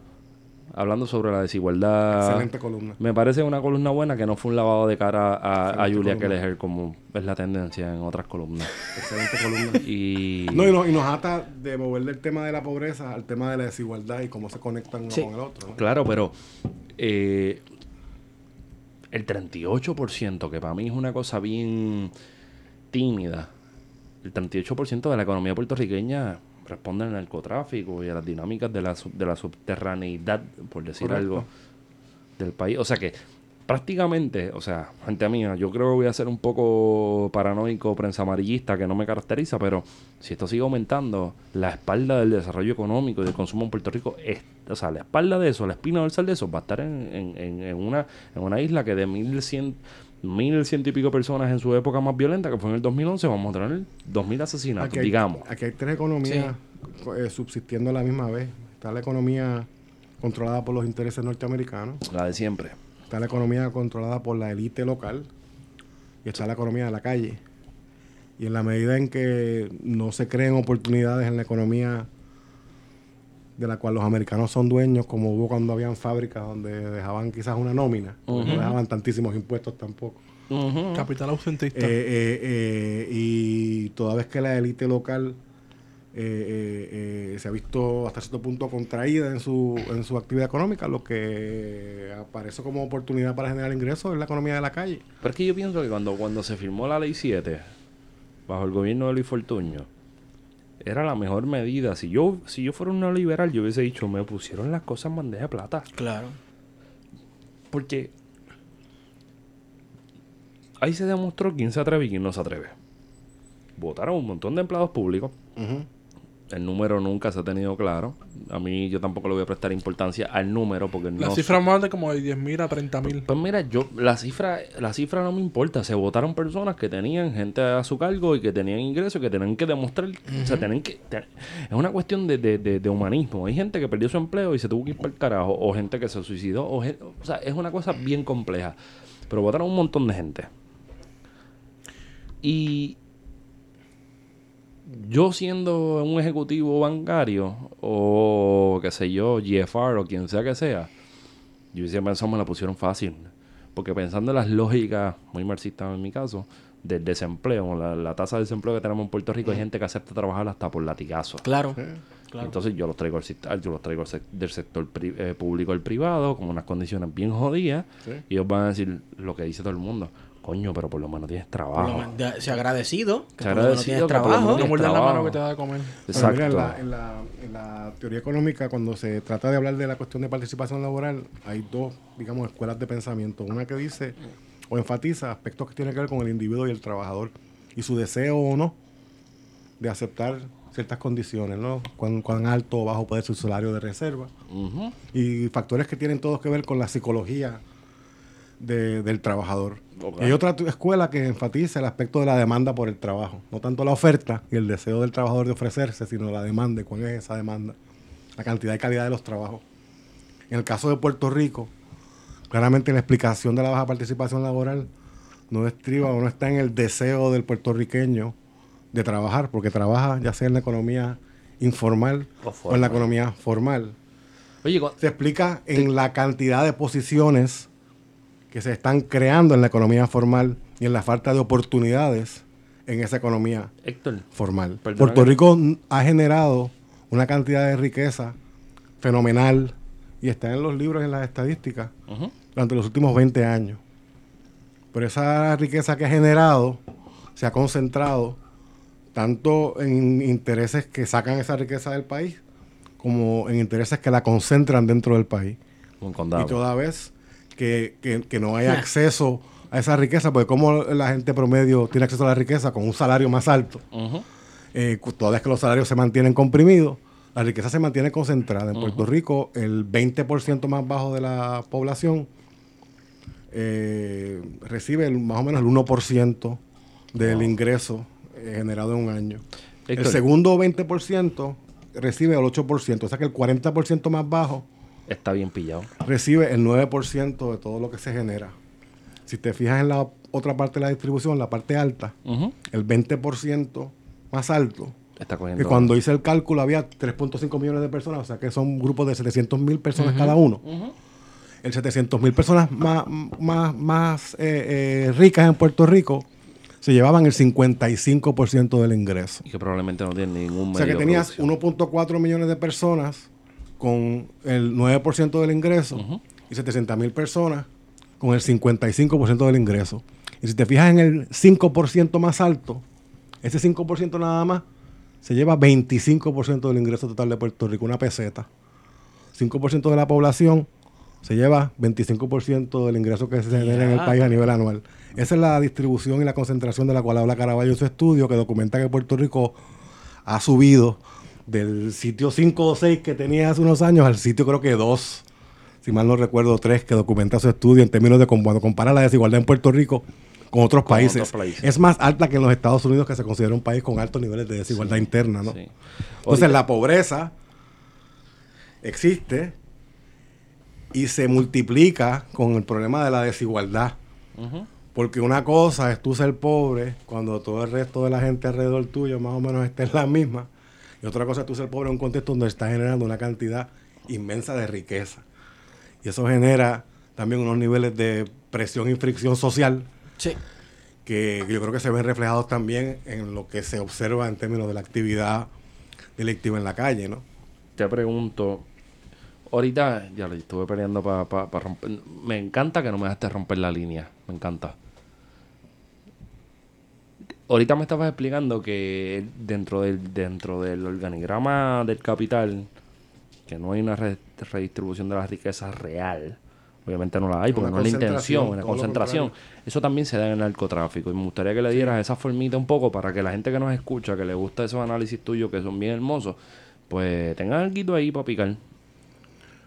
hablando sobre la desigualdad. Excelente columna. Me parece una columna buena que no fue un lavado de cara a, a Julia. Kelleher como es la tendencia en otras columnas. Excelente columna. Y, No, y, nos, y nos ata de mover del tema de la pobreza al tema de la desigualdad y cómo se conectan uno Sí. con el otro. ¿no? Claro, pero eh, el 38%, que para mí es una cosa bien tímida, el 38% de la economía puertorriqueña responde al narcotráfico y a las dinámicas de la, de la subterraneidad, por decir Correcto. algo, del país. O sea que prácticamente, o sea, gente mía, yo creo que voy a ser un poco paranoico, prensa amarillista, que no me caracteriza, pero si esto sigue aumentando, la espalda del desarrollo económico y del consumo en Puerto Rico, es, o sea, la espalda de eso, la espina dorsal de eso, va a estar en, en- en- en una, en una isla que de 1100, 1100 y pico personas en su época más violenta, que fue en el 2011, vamos a tener 2000 asesinatos, Aquí hay, digamos. aquí hay tres economías eh, subsistiendo a la misma vez. Está la economía controlada por los intereses norteamericanos, La de siempre. está la economía controlada por la élite local y está la economía de la calle. Y en la medida en que no se creen oportunidades en la economía de la cual los americanos son dueños, como hubo cuando habían fábricas donde dejaban quizás una nómina, no dejaban tantísimos impuestos tampoco. Capital ausentista. Eh, eh, eh, y toda vez que la élite local eh, eh, eh, se ha visto hasta cierto punto contraída en su, en su actividad económica, lo que aparece como oportunidad para generar ingresos es la economía de la calle. Pero es que yo pienso que cuando, cuando se firmó la ley 7, bajo el gobierno de Luis Fortuño, era la mejor medida. Si yo, si yo fuera un neoliberal, yo hubiese dicho, me pusieron las cosas en bandeja de plata. Claro. Porque ahí se demostró quién se atreve y quién no se atreve. Votaron un montón de empleados públicos. El número nunca se ha tenido claro. A mí yo tampoco le voy a prestar importancia al número porque la no cifra más de como de 10.000 a 30.000. Pues mira, yo la cifra, la cifra no me importa. Se votaron personas que tenían gente a su cargo y que tenían ingresos, que tenían que demostrar, o sea, tienen que, es una cuestión de, de- de- de humanismo. Hay gente que perdió su empleo y se tuvo que ir para el carajo, o gente que se suicidó, o, o sea, es una cosa bien compleja. Pero votaron un montón de gente. Y yo siendo un ejecutivo bancario o qué sé yo, GFR o quien sea que sea, yo hubiese pensado me la pusieron fácil. Porque pensando en las lógicas, muy marxistas en mi caso, del desempleo, la, la tasa de desempleo que tenemos en Puerto Rico, hay gente que acepta trabajar hasta por latigazo. Claro. Claro. Entonces yo los traigo, al yo los traigo al sec- del sector pri- eh, público al privado, con unas condiciones bien jodidas, Sí. y ellos van a decir lo que dice todo el mundo. Coño, pero por lo menos tienes trabajo. menos, de- sea agradecido. que Sea por lo menos agradecido tienes que por lo trabajo. No muerdas la trabajo. mano que te da a comer. Pero mira, en, Exacto. la, en la- en la teoría económica, cuando se trata de hablar de la cuestión de participación laboral, hay dos, digamos, escuelas de pensamiento. Una que dice o enfatiza aspectos que tienen que ver con el individuo y el trabajador y su deseo o no de aceptar ciertas condiciones, ¿no? Cuán, cuán alto o bajo puede ser su salario de reserva. Y factores que tienen todos que ver con la psicología de- del trabajador. Hay otra escuela que enfatiza el aspecto de la demanda por el trabajo. No tanto la oferta y el deseo del trabajador de ofrecerse, sino la demanda cuál es esa demanda. La cantidad y calidad de los trabajos. En el caso de Puerto Rico, claramente la explicación de la baja participación laboral no estriba o no está en el deseo del puertorriqueño de trabajar, porque trabaja ya sea en la economía informal O o, en la economía formal Oye, se explica en la cantidad de posiciones que se están creando en la economía formal y en la falta de oportunidades en esa economía Héctor, formal. Puerto Rico ha generado una cantidad de riqueza fenomenal y está en los libros, en las estadísticas, durante los últimos 20 años. Pero esa riqueza que ha generado se ha concentrado tanto en intereses que sacan esa riqueza del país como en intereses que la concentran dentro del país. un condado. Y toda vez que, que- que no hay acceso a esa riqueza, porque como la gente promedio tiene acceso a la riqueza con un salario más alto, eh, toda vez que los salarios se mantienen comprimidos, la riqueza se mantiene concentrada. En Puerto Rico, el 20% más bajo de la población eh, recibe el- más o menos el 1% del ingreso eh, generado en un año. El segundo 20% recibe el 8%, o sea que el 40% más bajo Está bien pillado. recibe el 9% de todo lo que se genera. Si te fijas en la otra parte de la distribución, la parte alta, Ujú. el 20% más alto, Está cogiendo. que cuando hice el cálculo había 3.5 millones de personas, o sea que son grupos de 700 mil personas cada uno. El 700 mil personas más, más, más eh, eh, ricas en Puerto Rico se llevaban el 55% del ingreso. Y que probablemente no tiene ningún O sea que medio tenías producción. 1.4 millones de personas con el 9% del ingreso y 700 mil personas con el 55% del ingreso. Y si te fijas en el 5% más alto, ese 5% nada más se lleva 25% del ingreso total de Puerto Rico, una peseta. 5% de la población se lleva 25% del ingreso que se genera en el país a nivel anual. Esa es la distribución y la concentración de la cual habla Caraballo en su estudio, que documenta que Puerto Rico ha subido del sitio 5 o 6 que tenía hace unos años al sitio creo que 2, si mal no recuerdo 3, que documenta su estudio en términos de cuando compara la desigualdad en Puerto Rico con otros Con países. otros países. Es más alta que en los Estados Unidos, que se considera un país con altos niveles de desigualdad interna. ¿no? Sí. Entonces la pobreza existe y se multiplica con el problema de la desigualdad. Porque una cosa es tú ser pobre cuando todo el resto de la gente alrededor tuyo más o menos está en la misma. Y otra cosa es tú ser pobre en un contexto donde está generando una cantidad inmensa de riqueza. Y eso genera también unos niveles de presión y fricción social Sí. que yo creo que se ven reflejados también en lo que se observa en términos de la actividad delictiva en la calle, ¿no? Te pregunto, ahorita ya le estuve peleando para romper. Me encanta que no me dejaste romper la línea. Me encanta. Ahorita me estabas explicando que dentro del, dentro del organigrama del capital, que no hay una re- redistribución de la riqueza real. Obviamente no la hay, porque Una no es la intención, una concentración. Eso también se da en el narcotráfico. Y me gustaría que le dieras esa formita un poco para que la gente que nos escucha, que le gusta esos análisis tuyos que son bien hermosos, pues tengan algo ahí para picar.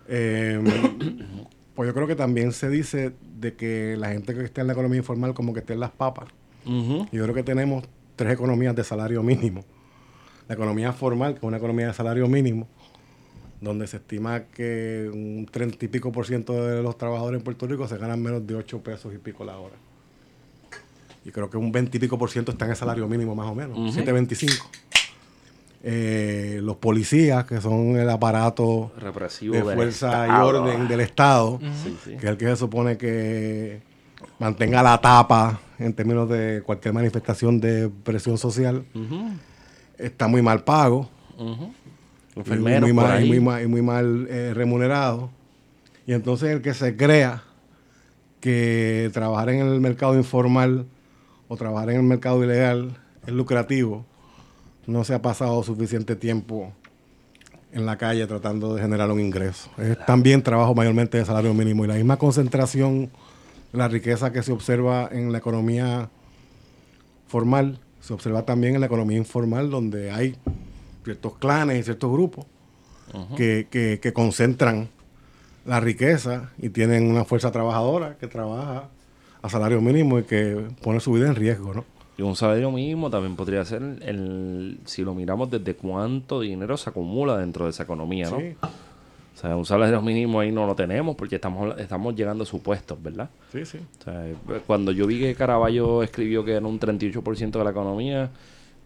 Eh, pues yo creo que también se dice de que la gente que está en la economía informal como que está en las papas. Ujú. Yo creo que tenemos tres economías de salario mínimo. La economía formal, que es una economía de salario mínimo, donde se estima que un treinta y pico por ciento de los trabajadores en Puerto Rico se ganan menos de 8 pesos y pico la hora. Y creo que un 20 y pico por ciento está en el salario mínimo más o menos, Ujú. 7.25. Eh, los policías, que son el aparato Represivo. de fuerza y orden del Estado, Sí, sí. que es el que se supone que mantenga la tapa en términos de cualquier manifestación de presión social, está muy mal pago, Enfermeros muy, por mal, ahí. muy mal, muy mal, eh, remunerado. Y entonces el que se crea que trabajar en el mercado informal o trabajar en el mercado ilegal es lucrativo, no se ha pasado suficiente tiempo en la calle tratando de generar un ingreso. Es también trabajo mayormente de salario mínimo y la misma concentración la riqueza que se observa en la economía formal se observa también en la economía informal donde hay ciertos clanes y ciertos grupos que, que- que concentran la riqueza y tienen una fuerza trabajadora que trabaja a salario mínimo y que pone su vida en riesgo, ¿no? Y un salario mínimo también podría ser el, si lo miramos desde cuánto dinero se acumula dentro de esa economía, ¿no? Sí, O sea, un salario mínimo ahí no lo tenemos porque estamos, estamos llegando a supuestos, ¿verdad? sí, sí. O sea, cuando yo vi que Caraballo escribió que era un 38% de la economía,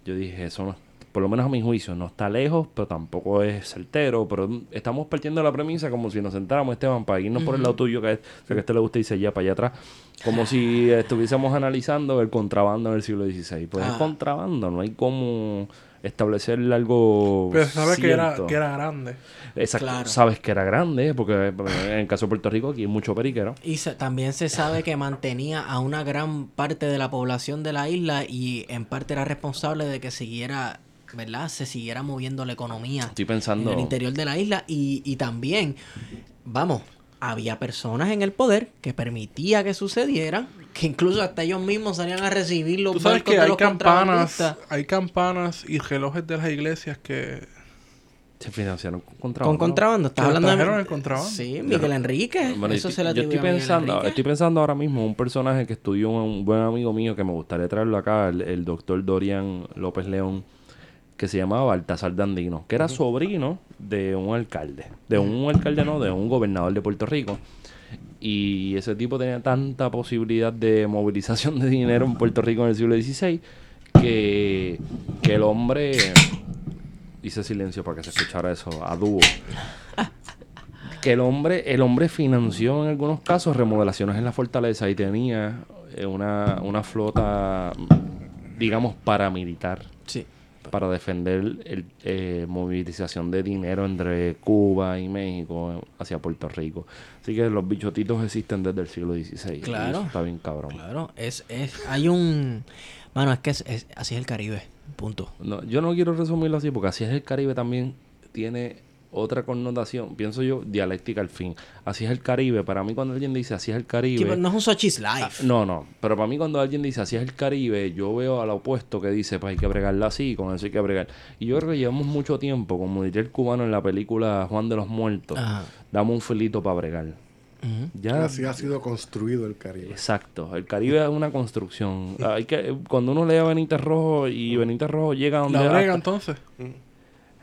yo dije, eso no, por lo menos a mi juicio, no está lejos, pero tampoco es certero. Pero estamos partiendo de la premisa como si nos sentáramos, Esteban, para irnos por el lado tuyo, que, es, que a este le gusta irse ya para allá atrás, como si estuviésemos analizando el contrabando en el siglo XVI. Pues es Ah. contrabando, no hay como establecer algo. Pero sabes que era, que era grande. Exacto, Claro. sabes que era grande, porque en el caso de Puerto Rico aquí hay mucho periquero. Y se- también se sabe que mantenía a una gran parte de la población de la isla y en parte era responsable de que siguiera, ¿verdad? Se siguiera moviendo la economía Estoy pensando. en el interior de la isla y, y también, vamos, había personas en el poder que permitía que sucediera, que incluso hasta ellos mismos salían a recibir los Tú sabes que de hay los campanas, hay campanas y relojes de las iglesias que... Se financiaron con contrabando. Con contrabando, estás hablando de... el contrabando. Sí, Miguel Enrique, Bueno, eso yo, se le yo estoy pensando, Enrique. estoy pensando ahora mismo un personaje que estudió un buen amigo mío que me gustaría traerlo acá, el, el doctor Dorian López León, que se llamaba Baltasar Dandino, que era sobrino de un alcalde, de un alcalde no, de un gobernador de Puerto Rico. Y ese tipo tenía tanta posibilidad de movilización de dinero en Puerto Rico en el siglo XVI que, que el hombre hice silencio para que se escuchara eso a dúo que el hombre el hombre financió en algunos casos remodelaciones en la fortaleza y tenía eh, una, una flota digamos paramilitar Sí. para defender el eh, movilización de dinero entre Cuba y México hacia Puerto Rico así que los bichotitos existen desde el siglo XVI Claro. está bien cabrón Claro, es, es, hay un... Mano, es que es, es- así es el Caribe, punto. No, yo no quiero resumirlo así porque así es el Caribe también tiene otra connotación, pienso yo, dialéctica al fin. Así es el Caribe. Para mí cuando alguien dice así es el Caribe... Pero no es un Sochi's Life. no, no. Pero para mí cuando alguien dice así es el Caribe, yo veo al opuesto que dice, pues hay que bregarla así, con eso hay que bregar. Y yo creo que llevamos mucho tiempo, como diría el cubano en la película Juan de los Muertos, Ajá. damos un filito para bregar. Ya... Así ha sido construido el Caribe. Exacto, el Caribe es una construcción. Hay que cuando uno lee a Benítez Rojo y Benítez Rojo llega a donde La brega hasta- entonces.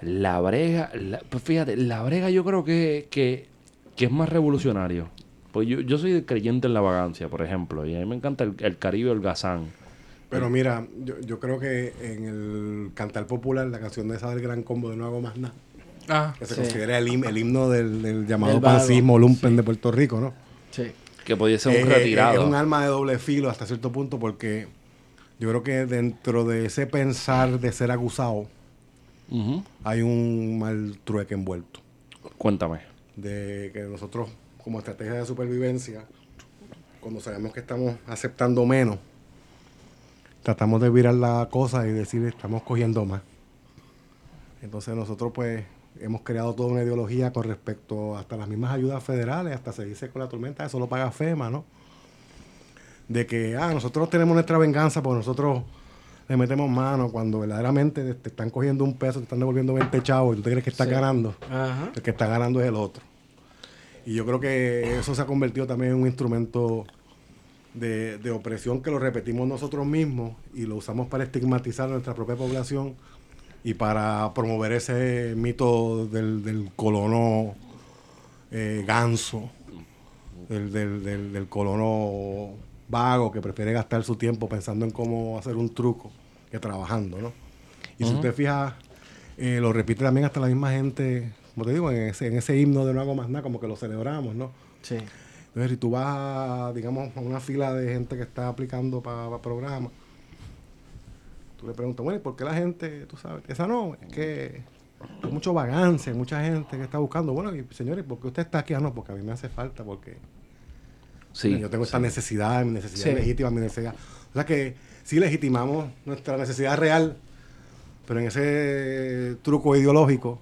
La brega, la- pues fíjate, la brega yo creo que, que, que es más revolucionario. Pues yo, yo soy creyente en la vagancia, por ejemplo, y a mí me encanta el, el Caribe o el Gazán. Pero mira, yo, yo creo que en el cantar popular, la canción de esa del Gran Combo de No Hago Más Nada, Ah, que se Sí. considera el, him- el himno del, del llamado pancismo lumpen de Puerto Rico, ¿no? Sí. Que podía ser un Eh, retirado. Es un arma de doble filo hasta cierto punto porque yo creo que dentro de ese pensar de ser acusado Hay un mal trueque envuelto. Cuéntame. De que nosotros, como estrategia de supervivencia, cuando sabemos que estamos aceptando menos, tratamos de virar la cosa y decir estamos cogiendo más. Entonces nosotros pues hemos creado toda una ideología con respecto hasta las mismas ayudas federales, hasta se dice con la tormenta, eso lo paga FEMA, ¿no? De que, ah, nosotros tenemos nuestra venganza porque nosotros le metemos mano cuando verdaderamente te están cogiendo un peso, te están devolviendo 20 chavos y tú te crees que estás Sí. ganando. Ajá. El que está ganando es el otro. Y yo creo que eso se ha convertido también en un instrumento de, de opresión que lo repetimos nosotros mismos y lo usamos para estigmatizar a nuestra propia población y para promover ese mito del, del colono eh, ganso, del, del- del- del colono vago que prefiere gastar su tiempo pensando en cómo hacer un truco que trabajando, ¿no? Y si usted fija, eh, lo repite también hasta la misma gente, como te digo, en ese, en ese himno de no hago más nada, como que lo celebramos, ¿no? Sí. Entonces, si tú vas, a, digamos, a una fila de gente que está aplicando para programas, tú le preguntas, bueno, ¿y por qué la gente, tú sabes, esa no? Es que hay mucho vagancia, hay mucha gente que está buscando. Bueno, y señores, ¿por qué usted está aquí? Ah, no, porque a mí me hace falta, porque Sí, Yo tengo esta necesidad, mi necesidad Sí. legítima, mi necesidad. O sea que sí legitimamos nuestra necesidad real, pero en ese truco ideológico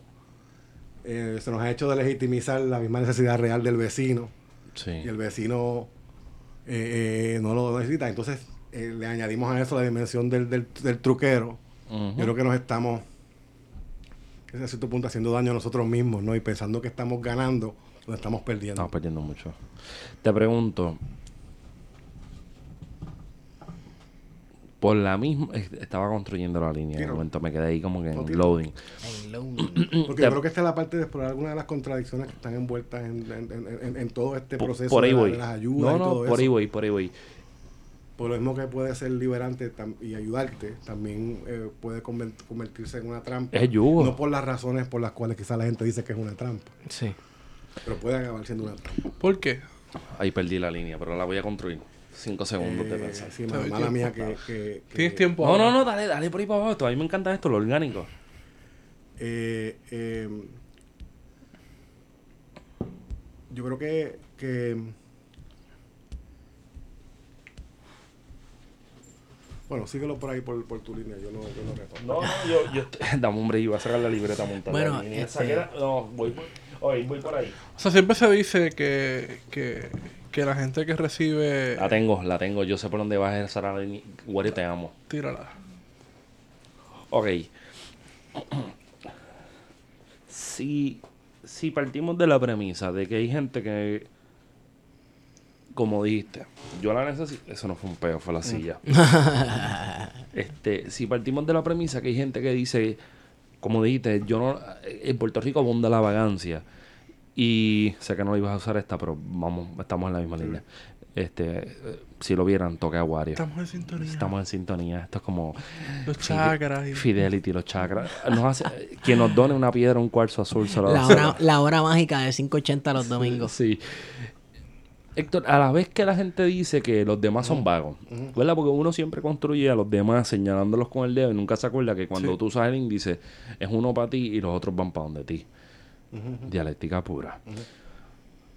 eh, se nos ha hecho de legitimizar la misma necesidad real del vecino Sí. y el vecino eh, eh, no lo necesita. Entonces eh, le añadimos a eso la dimensión del, del- del truquero. Yo creo que nos estamos, a cierto punto, haciendo daño a nosotros mismos, ¿no? Y pensando que estamos ganando, estamos perdiendo. Estamos perdiendo mucho. Te pregunto. Por la misma. Estaba construyendo la línea. De Tiro. momento me quedé ahí como que en loading. En loading. Porque yo creo que esta es la parte de explorar algunas de las contradicciones que están envueltas en, en- en- en- en todo este Por, proceso por ahí de, la- voy. de las ayudas No, y no, todo por ahí eso. voy, por ahí voy. Por lo mismo que puede ser liberante y ayudarte, también eh, puede conver- convertirse en una trampa. Es yugo. No por las razones por las cuales quizá la gente dice que es una trampa, Sí. Pero puede acabar siendo una trampa. ¿Por qué? Ahí perdí la línea, pero la voy a construir. Cinco segundos de Eh, pensar. sí, mala, mala tiempo. mía que... que- que- ¿Tienes tiempo? No, ahora? no, no, dale, dale por ahí para abajo. A mí me encanta esto, lo orgánico. Eh, eh, yo creo que, que bueno, síguelo por ahí por, por tu línea, yo no, yo no. No, no, yo, yo estoy- Dame, hombre, iba a sacar la libreta montada. Bueno, línea. este- Saqué la- No, voy por... Oye, voy por ahí. O sea, siempre se dice que, que, que la gente que recibe... La tengo, la tengo. Yo sé por dónde vas a esa la línea. Wario, te amo. Tírala. Ok. Si, si partimos de la premisa de que hay gente que, como dijiste, yo la necesito. Eso no fue un peo, fue la silla. este, si partimos de la premisa que hay gente que dice, como dijiste, yo no. En Puerto Rico abunda la vagancia. Y sé que no ibas a usar esta, pero vamos, estamos en la misma línea. Este, si lo vieran, toque a Wario. Estamos en sintonía. Estamos en sintonía. Esto es como Los Fide- chakras. y- Fidelity, los chakras. Nos hace, quien nos done una piedra, un cuarzo azul, se lo La hora, la hora mágica de 5.80 los domingos. Sí. Héctor, a la vez que la gente dice que los demás son vagos, ¿verdad? Porque uno siempre construye a los demás señalándolos con el dedo y nunca se acuerda que cuando Sí. tú usas el índice es uno para ti y los otros van para donde ti. Dialéctica pura.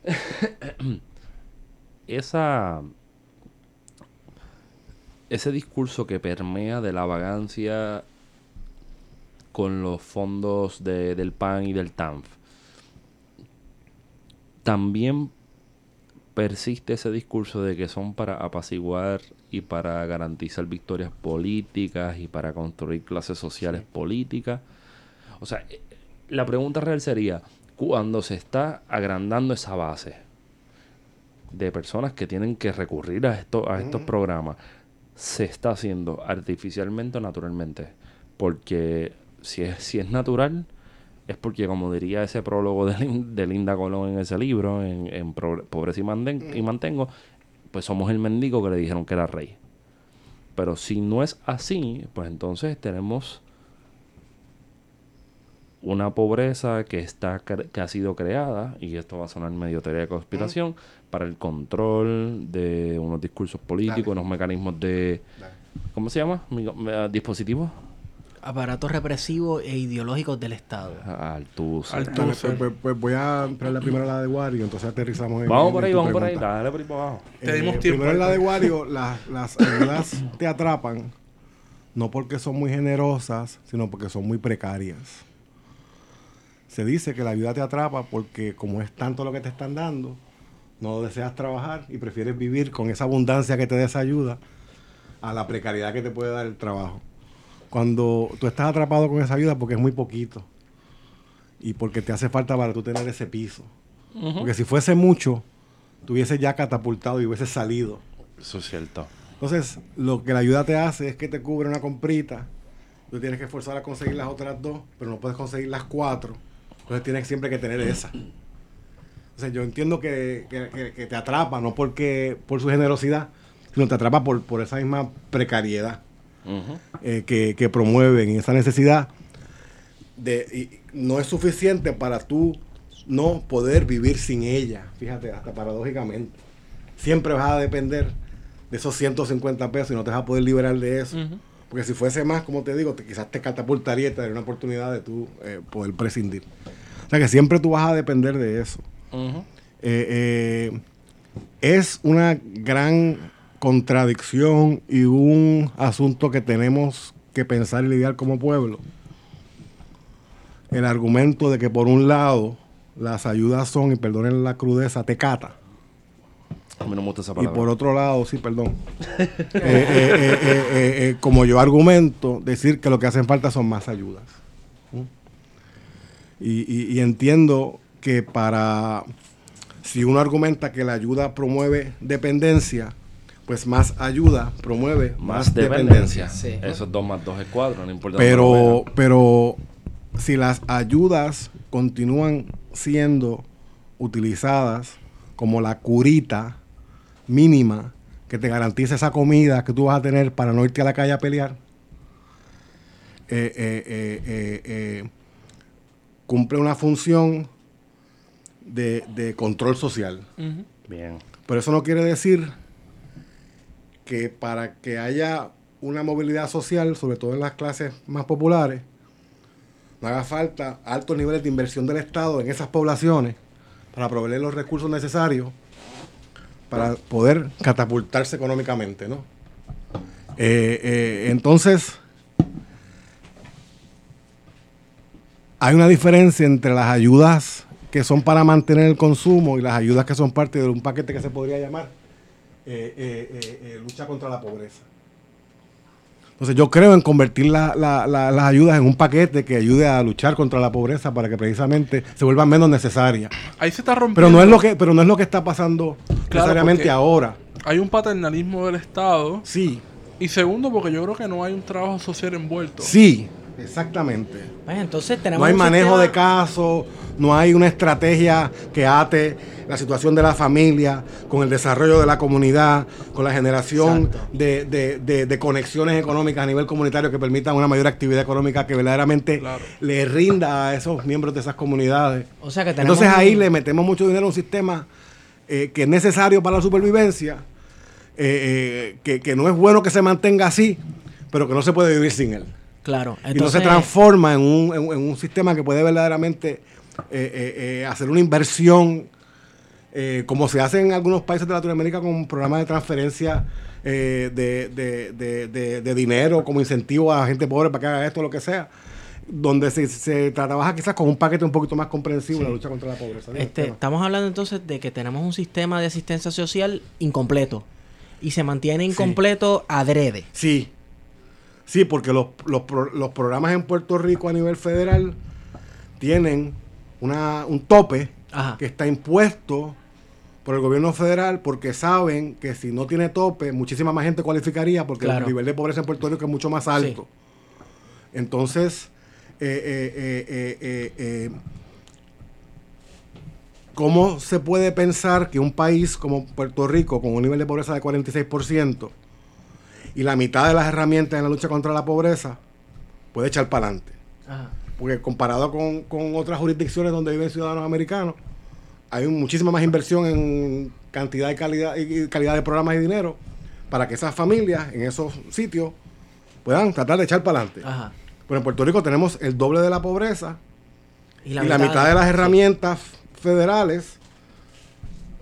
Esa ese discurso que permea de la vagancia con los fondos de- del PAN y del TANF. También persiste ese discurso de que son para apaciguar y para garantizar victorias políticas y para construir clases sociales políticas. O sea, eh, la pregunta real sería, cuando se está agrandando esa base de personas que tienen que recurrir a, esto, a estos programas, se está haciendo artificialmente o naturalmente. Porque si es, si es natural, es porque, como diría ese prólogo de, Lin- de Linda Colón en ese libro, en, en Pro- Pobreza y, Manden- y Mantengo, pues somos el mendigo que le dijeron que era rey. Pero si no es así, pues entonces tenemos una pobreza que está que ha sido creada y esto va a sonar medio teoría de conspiración para el control de unos discursos políticos, Dale. unos mecanismos de Dale. ¿cómo se llama? Dispositivos Aparatos represivos e ideológicos del Estado. Altus. Altus. Dale, Entonces- pues, pues- pues voy a entrar la primera la de Wario, entonces aterrizamos en Vamos en por ahí, vamos por ahí, dale por ahí para abajo. Te dimos Eh, tiempo, Primero en la de. Wario, las, las ayudas te atrapan, no porque son muy generosas, sino porque son muy precarias. Se dice que la ayuda te atrapa porque como es tanto lo que te están dando, no deseas trabajar y prefieres vivir con esa abundancia que te da esa ayuda a la precariedad que te puede dar el trabajo. Cuando tú estás atrapado con esa ayuda porque es muy poquito y porque te hace falta para tú tener ese piso. Porque si fuese mucho, tú hubieses ya catapultado y hubieses salido. Eso es cierto. Entonces, lo que la ayuda te hace es que te cubre una comprita. Tú tienes que esforzar a conseguir las otras dos, pero no puedes conseguir las cuatro. Entonces tienes siempre que tener esa. Entonces yo entiendo que, que- que- que te atrapa, no porque por su generosidad, sino te atrapa por, por esa misma precariedad Eh, que, que promueven esa necesidad de y no es suficiente para tú no poder vivir sin ella. Fíjate, hasta paradójicamente. Siempre vas a depender de esos 150 pesos y no te vas a poder liberar de eso. Porque si fuese más, como te digo, te- quizás te catapultaría y te daría una oportunidad de tú eh, poder prescindir. O sea que siempre tú vas a depender de eso. Eh, es una gran contradicción y un asunto que tenemos que pensar y lidiar como pueblo. El argumento de que por un lado las ayudas son, y perdonen la crudeza, tecata. A mí no me gusta esa Y palabra. por otro lado, sí, perdón. Eh, eh, eh, eh, eh, eh, como yo argumento, decir que lo que hacen falta son más ayudas. ¿Mm? Y, y- y entiendo que para, si uno argumenta que la ayuda promueve dependencia, pues más ayuda promueve más, más dependencia. dependencia. Sí. Eso es 2 más 2 es 4, no importa. Pero, pero si las ayudas continúan siendo utilizadas como la curita mínima que te garantiza esa comida que tú vas a tener para no irte a la calle a pelear, eh, eh, eh, eh, eh, cumple una función de, de control social. Bien. Pero eso no quiere decir que para que haya una movilidad social, sobre todo en las clases más populares, no haga falta altos niveles de inversión del Estado en esas poblaciones para proveer los recursos necesarios para poder catapultarse económicamente, ¿no? Eh, eh, entonces, hay una diferencia entre las ayudas que son para mantener el consumo y las ayudas que son parte de un paquete que se podría llamar lucha contra la pobreza. Entonces yo creo en convertir la- la- la- las ayudas en un paquete que ayude a luchar contra la pobreza para que precisamente se vuelvan menos necesarias. Ahí se está rompiendo. Pero no es lo que, pero no es lo que está pasando Claro, necesariamente ahora. Hay un paternalismo del Estado. Sí, Y segundo, porque yo creo que no hay un trabajo social envuelto. sí, exactamente. Pues entonces tenemos No hay manejo sistema- de casos, no hay una estrategia que ate la situación de la familia con el desarrollo de la comunidad, con la generación de, de- de- de conexiones económicas a nivel comunitario que permitan una mayor actividad económica que verdaderamente Claro. le rinda a esos miembros de esas comunidades. O sea que tenemos Entonces ahí un- le metemos mucho dinero a un sistema eh, que es necesario para la supervivencia, eh, eh, que, que no es bueno que se mantenga así, pero que no se puede vivir sin él Claro. y no Entonces, se transforma en un, en, en un sistema que puede verdaderamente eh, eh, eh, hacer una inversión, como se hace en algunos países de Latinoamérica con programas de transferencia de, de- de- dinero como incentivo a gente pobre para que haga esto o lo que sea, donde se, se trabaja quizás con un paquete un poquito más comprensivo en la lucha contra la pobreza. Este, estamos hablando entonces de que tenemos un sistema de asistencia social incompleto y se mantiene incompleto adrede. Sí, sí, porque los, los, los programas en Puerto Rico a nivel federal tienen una, un tope Ajá. que está impuesto por el gobierno federal porque saben que si no tiene tope, muchísima más gente cualificaría porque Claro. el nivel de pobreza en Puerto Rico es mucho más alto. Entonces, eh, eh, eh, ¿cómo se puede pensar que un país como Puerto Rico, con un nivel de pobreza de 46%, y la mitad de las herramientas en la lucha contra la pobreza, puede echar para adelante? Porque comparado con, con otras jurisdicciones donde viven ciudadanos americanos, hay muchísima más inversión en cantidad y calidad, y calidad de programas y dinero para que esas familias en esos sitios puedan tratar de echar para adelante. Ajá. Pero en Puerto Rico tenemos el doble de la pobreza y la, mitad, de las sí. herramientas federales,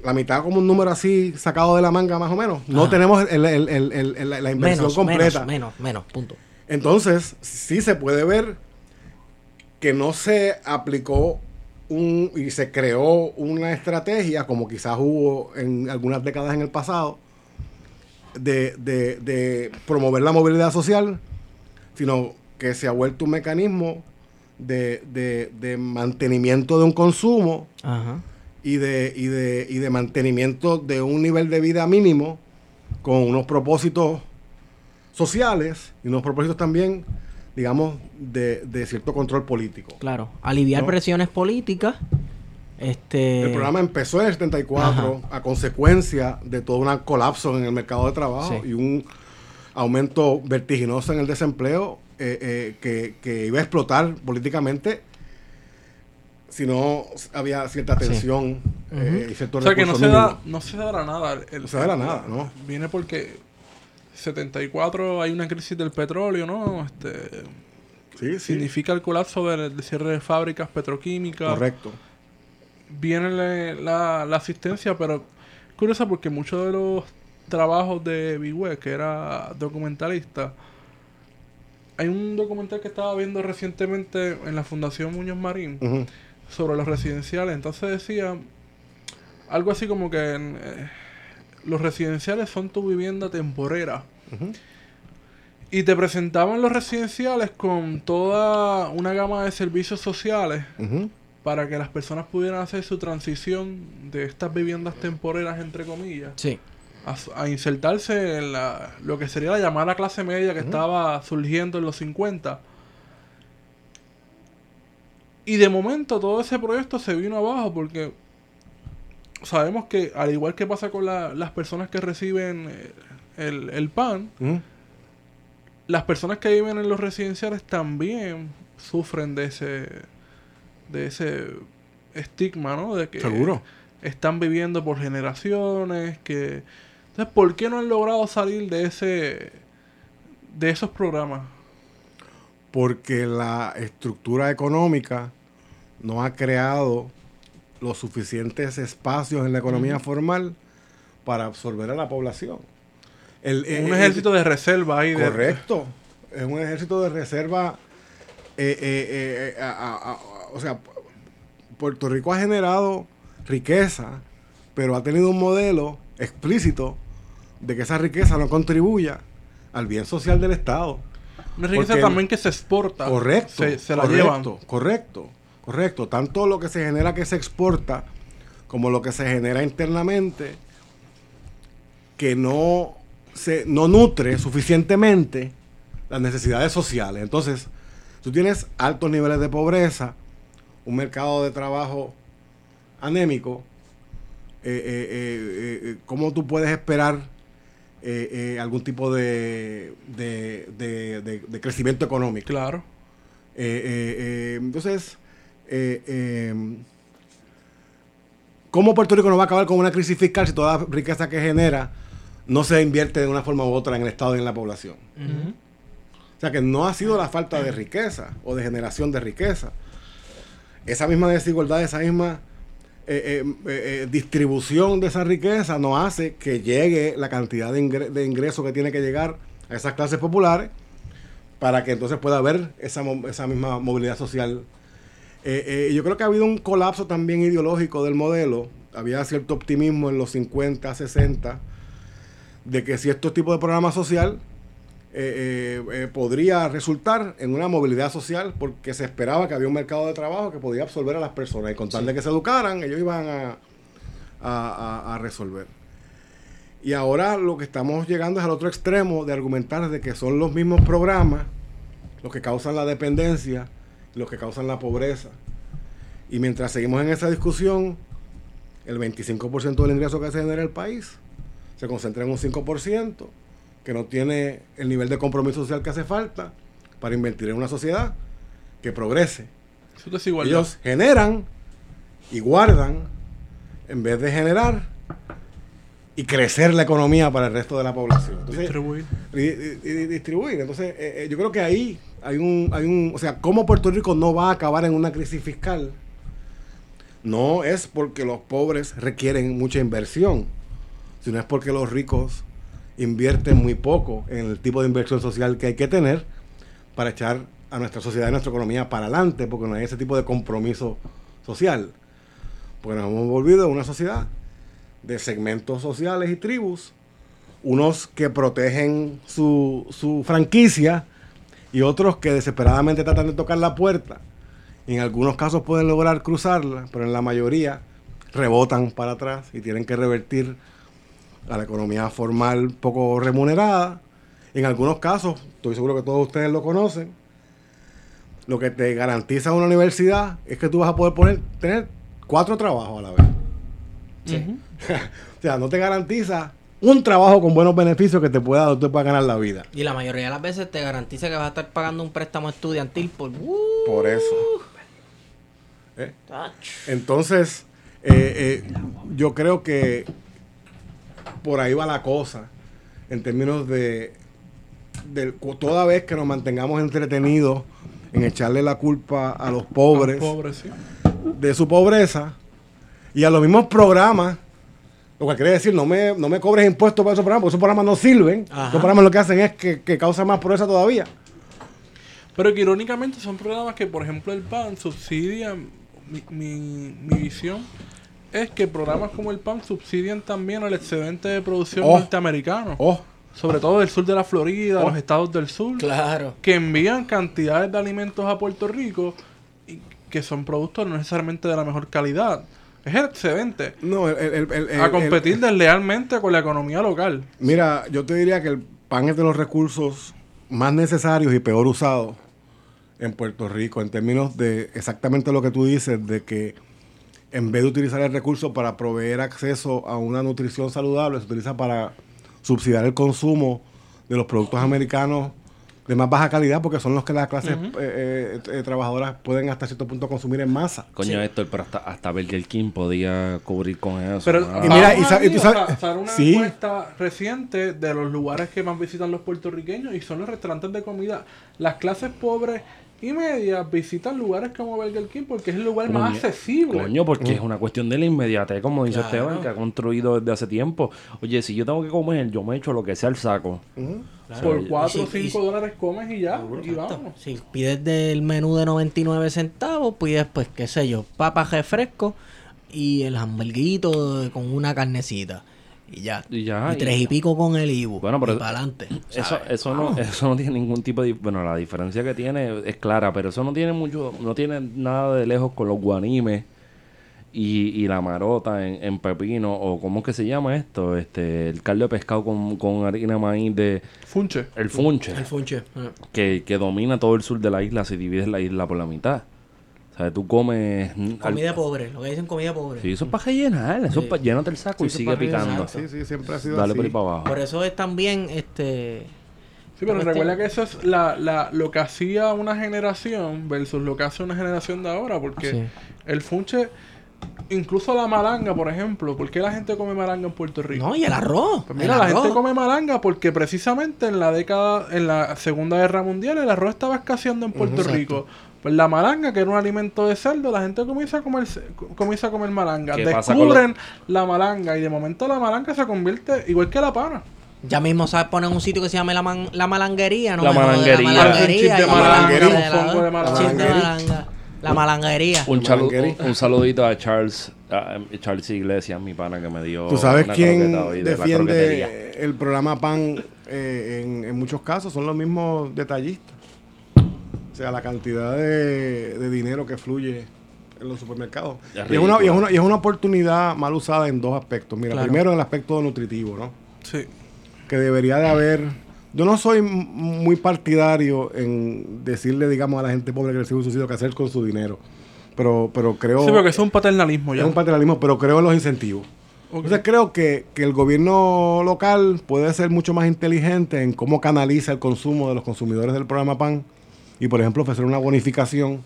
la mitad como un número así sacado de la manga más o menos. No Ajá. tenemos el- el- el- la inversión menos, completa. Menos, menos, menos, punto. Entonces, sí se puede ver que no se aplicó un, y se creó una estrategia, como quizás hubo en algunas décadas en el pasado, de, de- de promover la movilidad social, sino que se ha vuelto un mecanismo de, de- de mantenimiento de un consumo Ajá. Y de, y, de, y de mantenimiento de un nivel de vida mínimo con unos propósitos sociales y unos propósitos también, digamos, de, de cierto control político. Claro. Aliviar ¿No? presiones políticas. Este. El programa empezó en el 74 a consecuencia de todo un colapso en el mercado de trabajo Sí. y un aumento vertiginoso en el desempleo eh, eh, que, que iba a explotar políticamente si no había cierta Sí. tensión eh, y cierto O sea que no se, mínimo. da, no se dará nada. El, No se dará nada, ¿no? Viene porque 74 hay una crisis del petróleo, ¿no? Este, Sí, sí, Significa el colapso del, cierre de fábricas petroquímicas. correcto. Viene la, la- la asistencia, pero curiosa porque muchos de los trabajos de Big que era documentalista, hay un documental que estaba viendo recientemente en la Fundación Muñoz Marín Ujú. Sobre los residenciales. Entonces decía algo así como que eh, los residenciales son tu vivienda temporera. Y te presentaban los residenciales con toda una gama de servicios sociales para que las personas pudieran hacer su transición de estas viviendas temporeras, entre comillas, Sí. a insertarse en la, lo que sería la llamada clase media que estaba surgiendo en los 50. Y de momento todo ese proyecto se vino abajo porque sabemos que al igual que pasa con la- las personas que reciben eh, el, el pan, las personas que viven en los residenciales también sufren de ese de ese estigma, ¿no? De que Seguro. están viviendo por generaciones, que entonces ¿por qué no han logrado salir de ese de esos programas? Porque la estructura económica no ha creado los suficientes espacios en la economía formal para absorber a la población. El- eh, Un el- ejército de reserva ahí de Correcto. Es un ejército de reserva. eh, eh, eh, a- a- a- o sea, Puerto Rico ha generado riqueza, pero ha tenido un modelo explícito de que esa riqueza no contribuya al bien social del Estado. Una riqueza también que se exporta. Correcto. Se, se la correcto, llevan. Correcto, correcto. Tanto lo que se genera que se exporta como lo que se genera internamente que no se no nutre suficientemente las necesidades sociales. Entonces, tú tienes altos niveles de pobreza, un mercado de trabajo anémico. eh, eh, eh, ¿Cómo tú puedes esperar eh, eh, algún tipo de, de- de- de- de crecimiento económico? Claro. Eh, eh, eh, entonces, eh, eh, ¿cómo Puerto Rico no va a acabar con una crisis fiscal si toda la riqueza que genera no se invierte de una forma u otra en el Estado y en la población? O sea que no ha sido la falta de riqueza o de generación de riqueza. Esa misma desigualdad, esa misma eh, eh, eh, distribución de esa riqueza no hace que llegue la cantidad de, ingre- ingresos que tiene que llegar a esas clases populares para que entonces pueda haber esa, misma movilidad social. Yo creo que ha habido un colapso también ideológico del modelo. Había cierto optimismo en los 50, 60, de que si estos tipos de programa social eh, eh, eh, podría resultar en una movilidad social porque se esperaba que había un mercado de trabajo que podía absorber a las personas y con tal de que se educaran, ellos iban a, a- resolver. Y ahora lo que estamos llegando es al otro extremo de argumentar de que son los mismos programas los que causan la dependencia, los que causan la pobreza. Y mientras seguimos en esa discusión, el 25% del ingreso que se genera en el país se concentra en un 5% que no tiene el nivel de compromiso social que hace falta para invertir en una sociedad que progrese. Eso es. Ellos generan y guardan en vez de generar y crecer la economía para el resto de la población. Entonces, Distribuir. y, y- y distribuir. Entonces, eh, eh, yo creo que ahí hay un, hay un, o sea, cómo Puerto Rico no va a acabar en una crisis fiscal, no es porque los pobres requieren mucha inversión, sino es porque los ricos invierten muy poco en el tipo de inversión social que hay que tener para echar a nuestra sociedad y nuestra economía para adelante, porque no hay ese tipo de compromiso social. Porque nos hemos volvido una sociedad de segmentos sociales y tribus, unos que protegen su, su franquicia y otros que desesperadamente tratan de tocar la puerta. En algunos casos pueden lograr cruzarla, pero en la mayoría rebotan para atrás y tienen que revertir a la economía formal poco remunerada. En algunos casos, estoy seguro que todos ustedes lo conocen, lo que te garantiza una universidad es que tú vas a poder poner, tener cuatro trabajos a la vez. Ujú. O sea, no te garantiza un trabajo con buenos beneficios que te pueda, donde te pueda ganar la vida. Y la mayoría de las veces te garantiza que vas a estar pagando un préstamo estudiantil por... ¡Uh! Por eso. ¿Eh? Entonces, eh, eh, yo creo que por ahí va la cosa en términos de, toda vez que nos mantengamos entretenidos en echarle la culpa a los pobres Pobres, sí. de su pobreza y a los mismos programas, Lo cual quiere decir, no me, no me cobres impuestos para esos programas, porque esos programas no sirven. Ajá. Esos programas lo que hacen es que, que causa más pobreza todavía. Pero que irónicamente son programas que, por ejemplo, el PAN subsidia. Mi, mi, mi visión es que programas como el PAN subsidian también el excedente de producción Oh. norteamericano. Oh, Sobre todo del sur de la Florida, Oh. los estados del sur. Claro. que envían cantidades de alimentos a Puerto Rico y que son productos no necesariamente de la mejor calidad. Es el excedente. no, el, el- el- el- a el- competir deslealmente con la economía local. Mira, yo te diría que el pan es de los recursos más necesarios y peor usados en Puerto Rico, en términos de exactamente lo que tú dices, de que en vez de utilizar el recurso para proveer acceso a una nutrición saludable, se utiliza para subsidiar el consumo de los productos americanos de más baja calidad, porque son los que las clases eh, eh, eh, trabajadoras pueden hasta cierto punto consumir en masa. Coño, Héctor, pero hasta, hasta Burger King podía cubrir con eso. Pero Ah. Y mira, y sa- y tú o sea, sabes- una sí. encuesta reciente de los lugares que más visitan los puertorriqueños y son los restaurantes de comida. Las clases pobres y medias visitan lugares como Burger King porque es el lugar más accesible. Coño, porque es una cuestión de la inmediatez, como dice Claro. Esteban, que ha construido desde hace tiempo. Oye, si yo tengo que comer, yo me echo lo que sea el saco. Por 4 o Y si- y 5 si- dólares comes y ya, y vamos. Si pides del menú de 99 centavos, pides, pues, qué sé yo, papas refresco y el hamburguito con una carnecita. Y ya. Y ya, Y y tres y pico con el Ibu. Bueno, pero- y para adelante. Eso, eso, no, eso no tiene ningún tipo de... Bueno, la diferencia que tiene es clara, pero eso no tiene mucho... No tiene nada de lejos con los guanimes y, y la marota en, en pepino, o ¿cómo es que se llama esto? este El caldo de pescado con, con harina de maíz de... Funche. El funche, El funche. Ah. que, que domina todo el sur de la isla, se divide la isla por la mitad. O sea, tú comes... al- Comida pobre. Lo que dicen comida pobre. Sí, eso es para rellenar, eso es para... Llénate el saco y Sí, sigue picando. Sí, sí, siempre ha sido Dale así. por ahí para abajo. Por eso es también, este... Sí, pero Porque recuerda este- que eso es la, la, lo que hacía una generación versus lo que hace una generación de ahora, porque Sí. el funche, incluso la malanga, por ejemplo, ¿por qué la gente come malanga en Puerto Rico? No, y el arroz. Pues mira, el la arroz. gente come malanga porque precisamente en la década, en la Segunda Guerra Mundial, el arroz estaba escaseando en Puerto Exacto. Rico. Pues la malanga, que era un alimento de cerdo, la gente comienza a comer, comienza a comer malanga. ¿Qué pasa con Descubren la malanga y de momento la malanga se convierte igual que la pana. Ya mismo sabes poner un sitio que se llame la, man- la malanguería, ¿no? La malanguería. La malanguería. La- un la- Malanguería. La malanguería. Un, Malangueri. un, un saludito a Charles, a Charles Iglesias, mi pana que me dio. ¿Tú sabes una quién de defiende el programa PAN eh, en, en muchos casos? Son los mismos detallistas. O sea, la cantidad de, de dinero que fluye en los supermercados. Es Y es, una, y, es una, y es una oportunidad mal usada en dos aspectos. Mira, Claro. primero en el aspecto nutritivo, ¿no? Sí. Que debería de haber... Yo no soy muy partidario en decirle, digamos, a la gente pobre que recibe un subsidio qué hacer con su dinero. Pero, pero creo... Sí, porque es un paternalismo ya. Es un paternalismo, pero creo en los incentivos. Entonces creo que, que el gobierno local puede ser mucho más inteligente en cómo canaliza el consumo de los consumidores del programa PAN y, por ejemplo, ofrecer una bonificación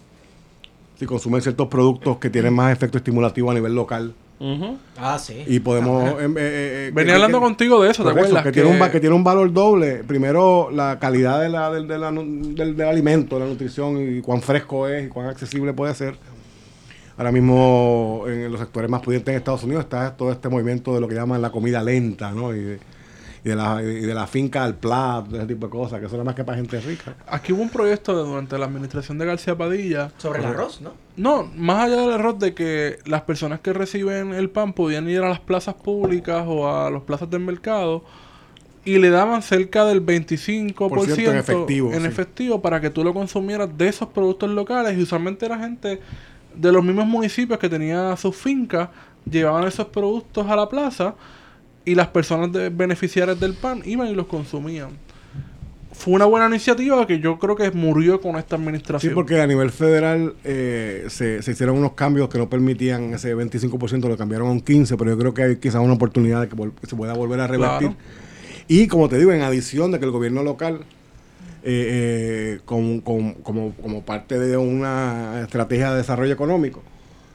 si consumen ciertos productos que tienen más efecto estimulativo a nivel local. Ujú. Ah, sí. Y podemos... em, eh, eh, Venía que- hablando que- contigo de eso, ¿te acuerdas? que, tiene un, que tiene un valor doble. Primero, la calidad de la, del, de la nu- del, del alimento, la nutrición y cuán fresco es y cuán accesible puede ser. Ahora mismo, en los sectores más pudientes en Estados Unidos está todo este movimiento de lo que llaman la comida lenta, ¿no? Y de, y de la, y de la finca al plato, de ese tipo de cosas, que eso es más que para gente rica. Aquí hubo un proyecto de- durante la administración de García Padilla. Sobre el arroz, ¿no? No, más allá del error de que las personas que reciben el pan podían ir a las plazas públicas o a las plazas del mercado y le daban cerca del 25% Por ciento en efectivo, en sí. efectivo para que tú lo consumieras de esos productos locales y usualmente era gente de los mismos municipios que tenía sus fincas llevaban esos productos a la plaza y las personas de- beneficiarias del pan iban y los consumían. Fue una buena iniciativa que yo creo que murió con esta Sí, administración. porque a nivel federal eh, se, se hicieron unos cambios que no permitían ese 25%, lo cambiaron a un 15%, pero yo creo que hay quizás una oportunidad de que, se pueda volver a revertir. Claro. Y como te digo, en adición de que el gobierno local, eh, eh, con- como, como parte de una estrategia de desarrollo económico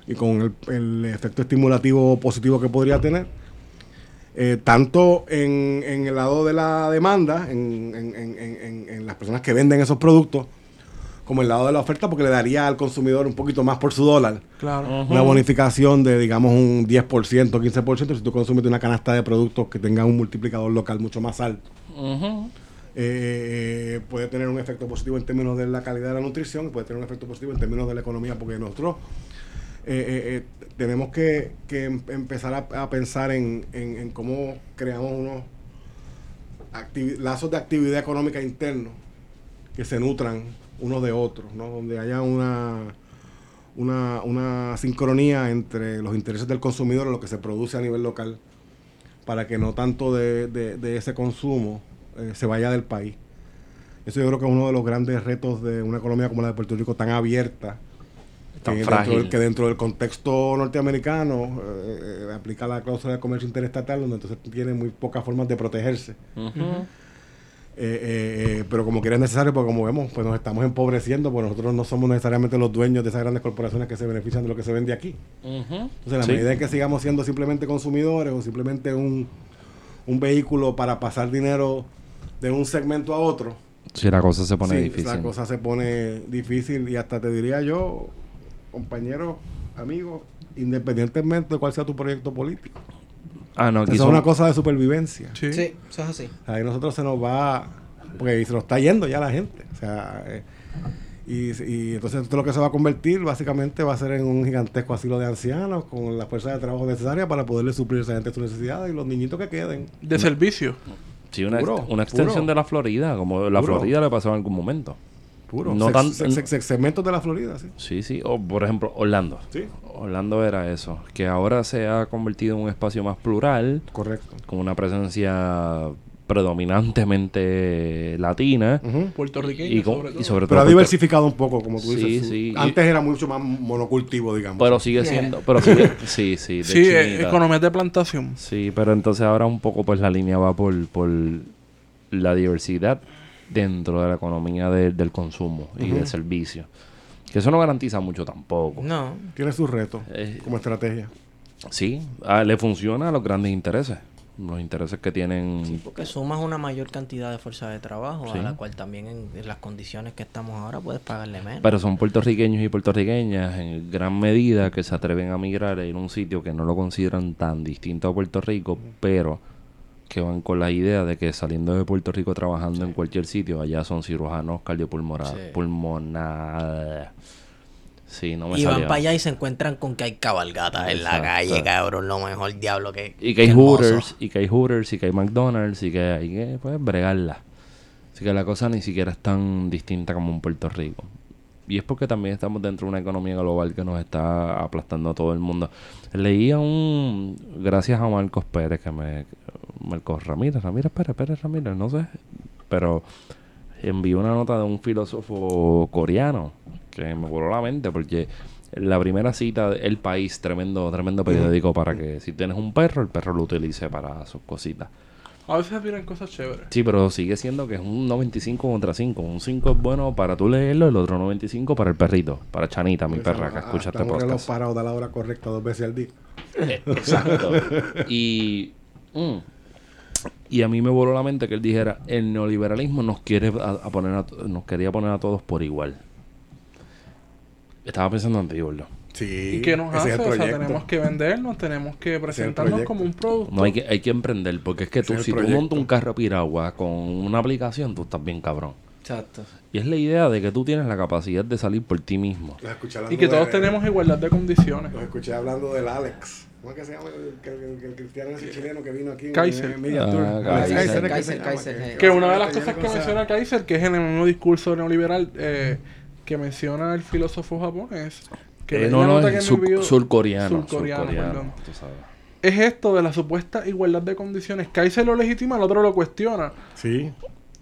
y con el, el efecto estimulativo positivo que podría tener, eh, tanto en, en el lado de la demanda, en, en- en- en- en- en las personas que venden esos productos, como el lado de la oferta porque le daría al consumidor un poquito más por su dólar. Claro. Una bonificación de, digamos, un 10%, 15% si tú consumes una canasta de productos que tengan un multiplicador local mucho más alto. Ujú. Eh, puede tener un efecto positivo en términos de la calidad de la nutrición y puede tener un efecto positivo en términos de la economía porque nosotros eh, eh, eh, tenemos que, em- empezar a, pensar en, cómo creamos unos lazos de actividad económica internos que se nutran unos de otros, donde haya una, sincronía entre los intereses del consumidor y lo que se produce a nivel local para que no tanto de, ese consumo se vaya del país. Eso yo creo que es uno de los grandes retos de una economía como la de Puerto Rico tan abierta, Tan que, dentro del, que dentro del contexto norteamericano eh, eh, aplica la cláusula de comercio interestatal, donde entonces tiene muy pocas formas de protegerse. Eh, eh, eh, pero como quiera es necesario, porque como vemos, pues nos estamos empobreciendo, pues nosotros no somos necesariamente los dueños de esas grandes corporaciones que se benefician de lo que se vende aquí. Ujú. Entonces, en la Sí. medida en que sigamos siendo simplemente consumidores o simplemente un, un vehículo para pasar dinero de un segmento a otro, Sí, la cosa se pone sí, difícil. la cosa se pone difícil y hasta te diría yo, compañeros, amigos, independientemente de cuál sea tu proyecto político. Ah, no, Eso es son- una cosa de supervivencia. Sí. Sí, eso es así. Ahí nosotros se nos va, porque se nos está yendo ya la gente. O sea, eh, y, y entonces esto lo que se va a convertir básicamente va a ser en un gigantesco asilo de ancianos con la fuerza de trabajo necesaria para poderle suplir a esa gente sus necesidades y los niñitos que queden. De servicio. Sí, una, Puro, una extensión puro. de la Florida, como la Puro. Florida le pasó en algún momento. Puro. No tan- segmentos de la Florida, sí. Sí, sí. O, por ejemplo, Orlando. Sí, Orlando era eso, que ahora se ha convertido en un espacio más plural, correcto. con una presencia predominantemente latina. Ujú. Puertorriqueño, Y, con- sobre todo. y sobre todo... Pero ha diversificado un poco, como tú Sí, dices. sí. Y- Antes era mucho más monocultivo, digamos. Pero sigue siendo... Pero sigue, sí, sí. de Sí, eh, chinita. economías de plantación. Sí, pero entonces ahora un poco pues la línea va por, por la diversidad dentro de la economía de- del consumo y del servicio. Que eso no garantiza mucho tampoco. No. Tiene sus retos Eh, como estrategia. Sí, ah, le funciona a los grandes intereses. Los intereses que tienen... Porque sumas una mayor cantidad de fuerza de trabajo, Sí. a la cual también en, en las condiciones que estamos ahora puedes pagarle menos. Pero son puertorriqueños y puertorriqueñas en gran medida que se atreven a migrar a ir a un sitio que no lo consideran tan distinto a Puerto Rico, pero que van con la idea de que saliendo de Puerto Rico trabajando en cualquier sitio, allá son cirujanos cardiopulmonares. Sí. Pulmonar. Sí, no me y van para allá y se encuentran con que hay cabalgatas en la calle, cabrón. Lo mejor diablo que. Y que hay. Hooters, y que hay Hooters, y que hay McDonald's, y que hay que pues, bregarla. Así que la cosa ni siquiera es tan distinta como en Puerto Rico. Y es porque también estamos dentro de una economía global que nos está aplastando a todo el mundo. Leía un... Gracias a Marcos Pérez, que me... Marcos Ramírez, Ramírez Pérez, Pérez Ramírez, no sé. Pero envió una nota de un filósofo coreano que me voló la mente porque la primera cita de El País, tremendo, tremendo periódico para que si tienes un perro, el perro lo utilice para sus cositas. A veces tiran cosas chéveres. Sí, pero sigue siendo que es un 95 contra 5. Un 5 es bueno para tú leerlo, el otro 95 para el perrito, para Chanita, mi perra, que escucha este podcast. parado a la hora correcta dos veces al día. Exacto. y, mm, y a mí me voló la mente que él dijera, el neoliberalismo nos quiere a, a poner a to- nos quería poner a todos por igual. Estaba pensando en ti, gordo. Sí. ¿Y qué nos hace? O sea, tenemos que vendernos, tenemos que presentarnos como un producto. No hay que, hay que emprender, porque es que tú, es si tú montas un carro piragua con una aplicación, tú estás bien cabrón. Exacto. Y es la idea de que tú tienes la capacidad de salir por ti mismo. Los Y que todos de- tenemos igualdad de condiciones. Los escuché hablando del Alex. ¿Cómo es que se llama el, el- el- el cristiano ese chileno que vino aquí en- Kaiser. en Media Ah? Kaiser. Kaiser, Kaiser, que- una de las cosas que menciona Kaiser, que es en el mismo discurso neoliberal eh, que menciona el filósofo japonés, que Eh, no, no, es sur- surcoreano. surcoreano, surcoreano, perdón. tú sabes. es esto de la supuesta igualdad de condiciones. Kaiser lo legitima, el otro lo cuestiona. Sí.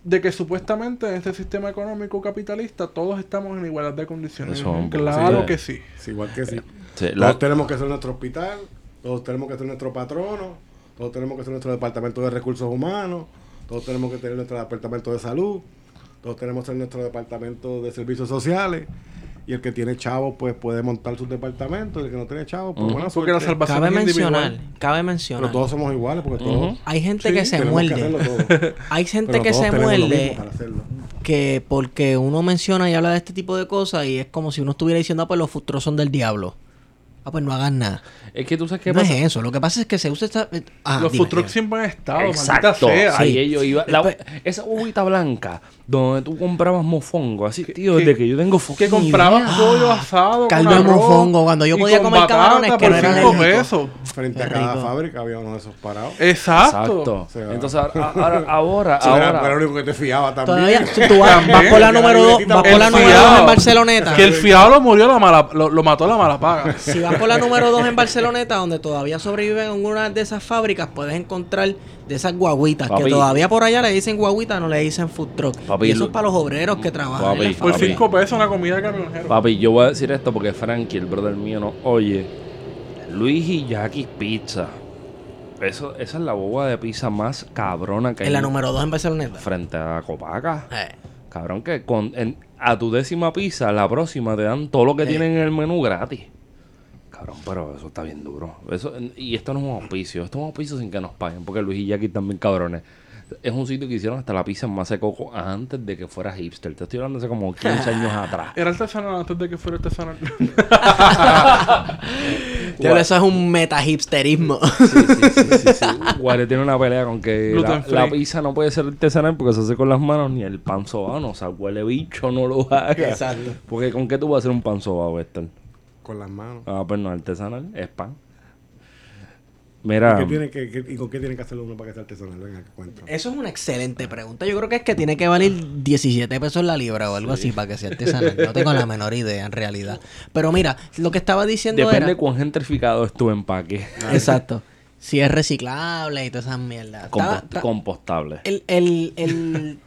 De que supuestamente en este sistema económico capitalista todos estamos en igualdad de condiciones. Eso, claro sí. que sí. Es igual que sí. Sí, Todos tenemos que ser nuestro hospital, todos tenemos que ser nuestro patrono, todos tenemos que ser nuestro departamento de recursos humanos, todos tenemos que tener nuestro departamento de salud, todos tenemos que ser nuestro departamento de servicios sociales. Y el que tiene chavos, pues puede montar sus departamentos. Y el que no tiene chavos, pues Ujú. buena Porque la suerte. salvación Cabe es mencionar, cabe mencionar. Pero todos somos iguales, porque todos. Hay gente Sí, que se muerde. Hay gente Pero que se muerde. que porque uno menciona y habla de este tipo de cosas y es como si uno estuviera diciendo, ah, pues los frustros son del diablo. Ah, pues no hagan nada. Es que tú sabes qué no pasa. es eso. Lo que pasa es que se usa esta... Ah, Los food trucks siempre han estado, Exacto. maldita sea. Ahí Sí. ellos iban. la- esa bobita blanca donde tú comprabas mofongo. Así, tío, que- desde que yo tengo Que fucking compraban idea. pollo asado Caldo con de mofongo, cuando yo podía con comer camarones que no por eran pesos. Frente a cada fábrica había uno de esos parados. Exacto. Entonces, ahora, ahora, ahora, Sí, era- ahora- era lo único que te fiaba también. Tú vas, por la Que número 2 libretita vas por El la número fiado. dos en Barceloneta. Que el fiado lo murió, lo, mató la mala paga. Si vas por la número 2 en Donde todavía sobreviven en una de esas fábricas, puedes encontrar de esas guaguitas. Papi. Que todavía por allá le dicen guaguita, no le dicen food truck. Papi, y eso es para los obreros que trabajan. en Papi, las Por Papi. cinco pesos una comida de camionero. Papi, yo voy a decir esto porque Frankie, el brother mío, no oye. Luis y Jackie Pizza. Eso, esa es la boba de pizza más cabrona que hay En la número 2 en Barceloneta. frente a Copaca. Eh. Cabrón, que con, en- a tu décima pizza, la próxima te dan todo lo que Eh. tienen en el menú gratis. Cabrón, pero eso está bien duro. Eso, y esto no es un auspicio, esto es un auspicio sin que nos paguen, porque Luis y Jackie también cabrones. Es un sitio que hicieron hasta la pizza en masa de coco antes de que fuera hipster. Te estoy hablando hace como 15 años atrás. Era artesanal antes de que fuera artesanal. Diablo, eso es un meta hipsterismo. Sí, sí, sí, sí, sí. Guare tiene una pelea con que la pizza no puede ser artesanal porque se hace con las manos ni el pan sobano. O sea, huele bicho, no lo haga. Exacto. Porque ¿con qué tú vas a hacer un pan sobado, Esther? Con las manos. Ah, pues no, artesanal, es pan. ¿Y, Mira, qué tiene que, qué- ¿Y con qué tiene que hacerlo uno para que sea artesanal? Venga, cuento. Eso es una excelente pregunta. Yo creo que es que tiene que valer 17 pesos la libra o algo así para que sea artesanal. No tengo la menor idea en realidad. Pero mira, lo que estaba diciendo depende era... de cuán gentrificado es tu empaque. Exacto. Si es reciclable y todas esas mierdas. Compost- compostable. el, el, el,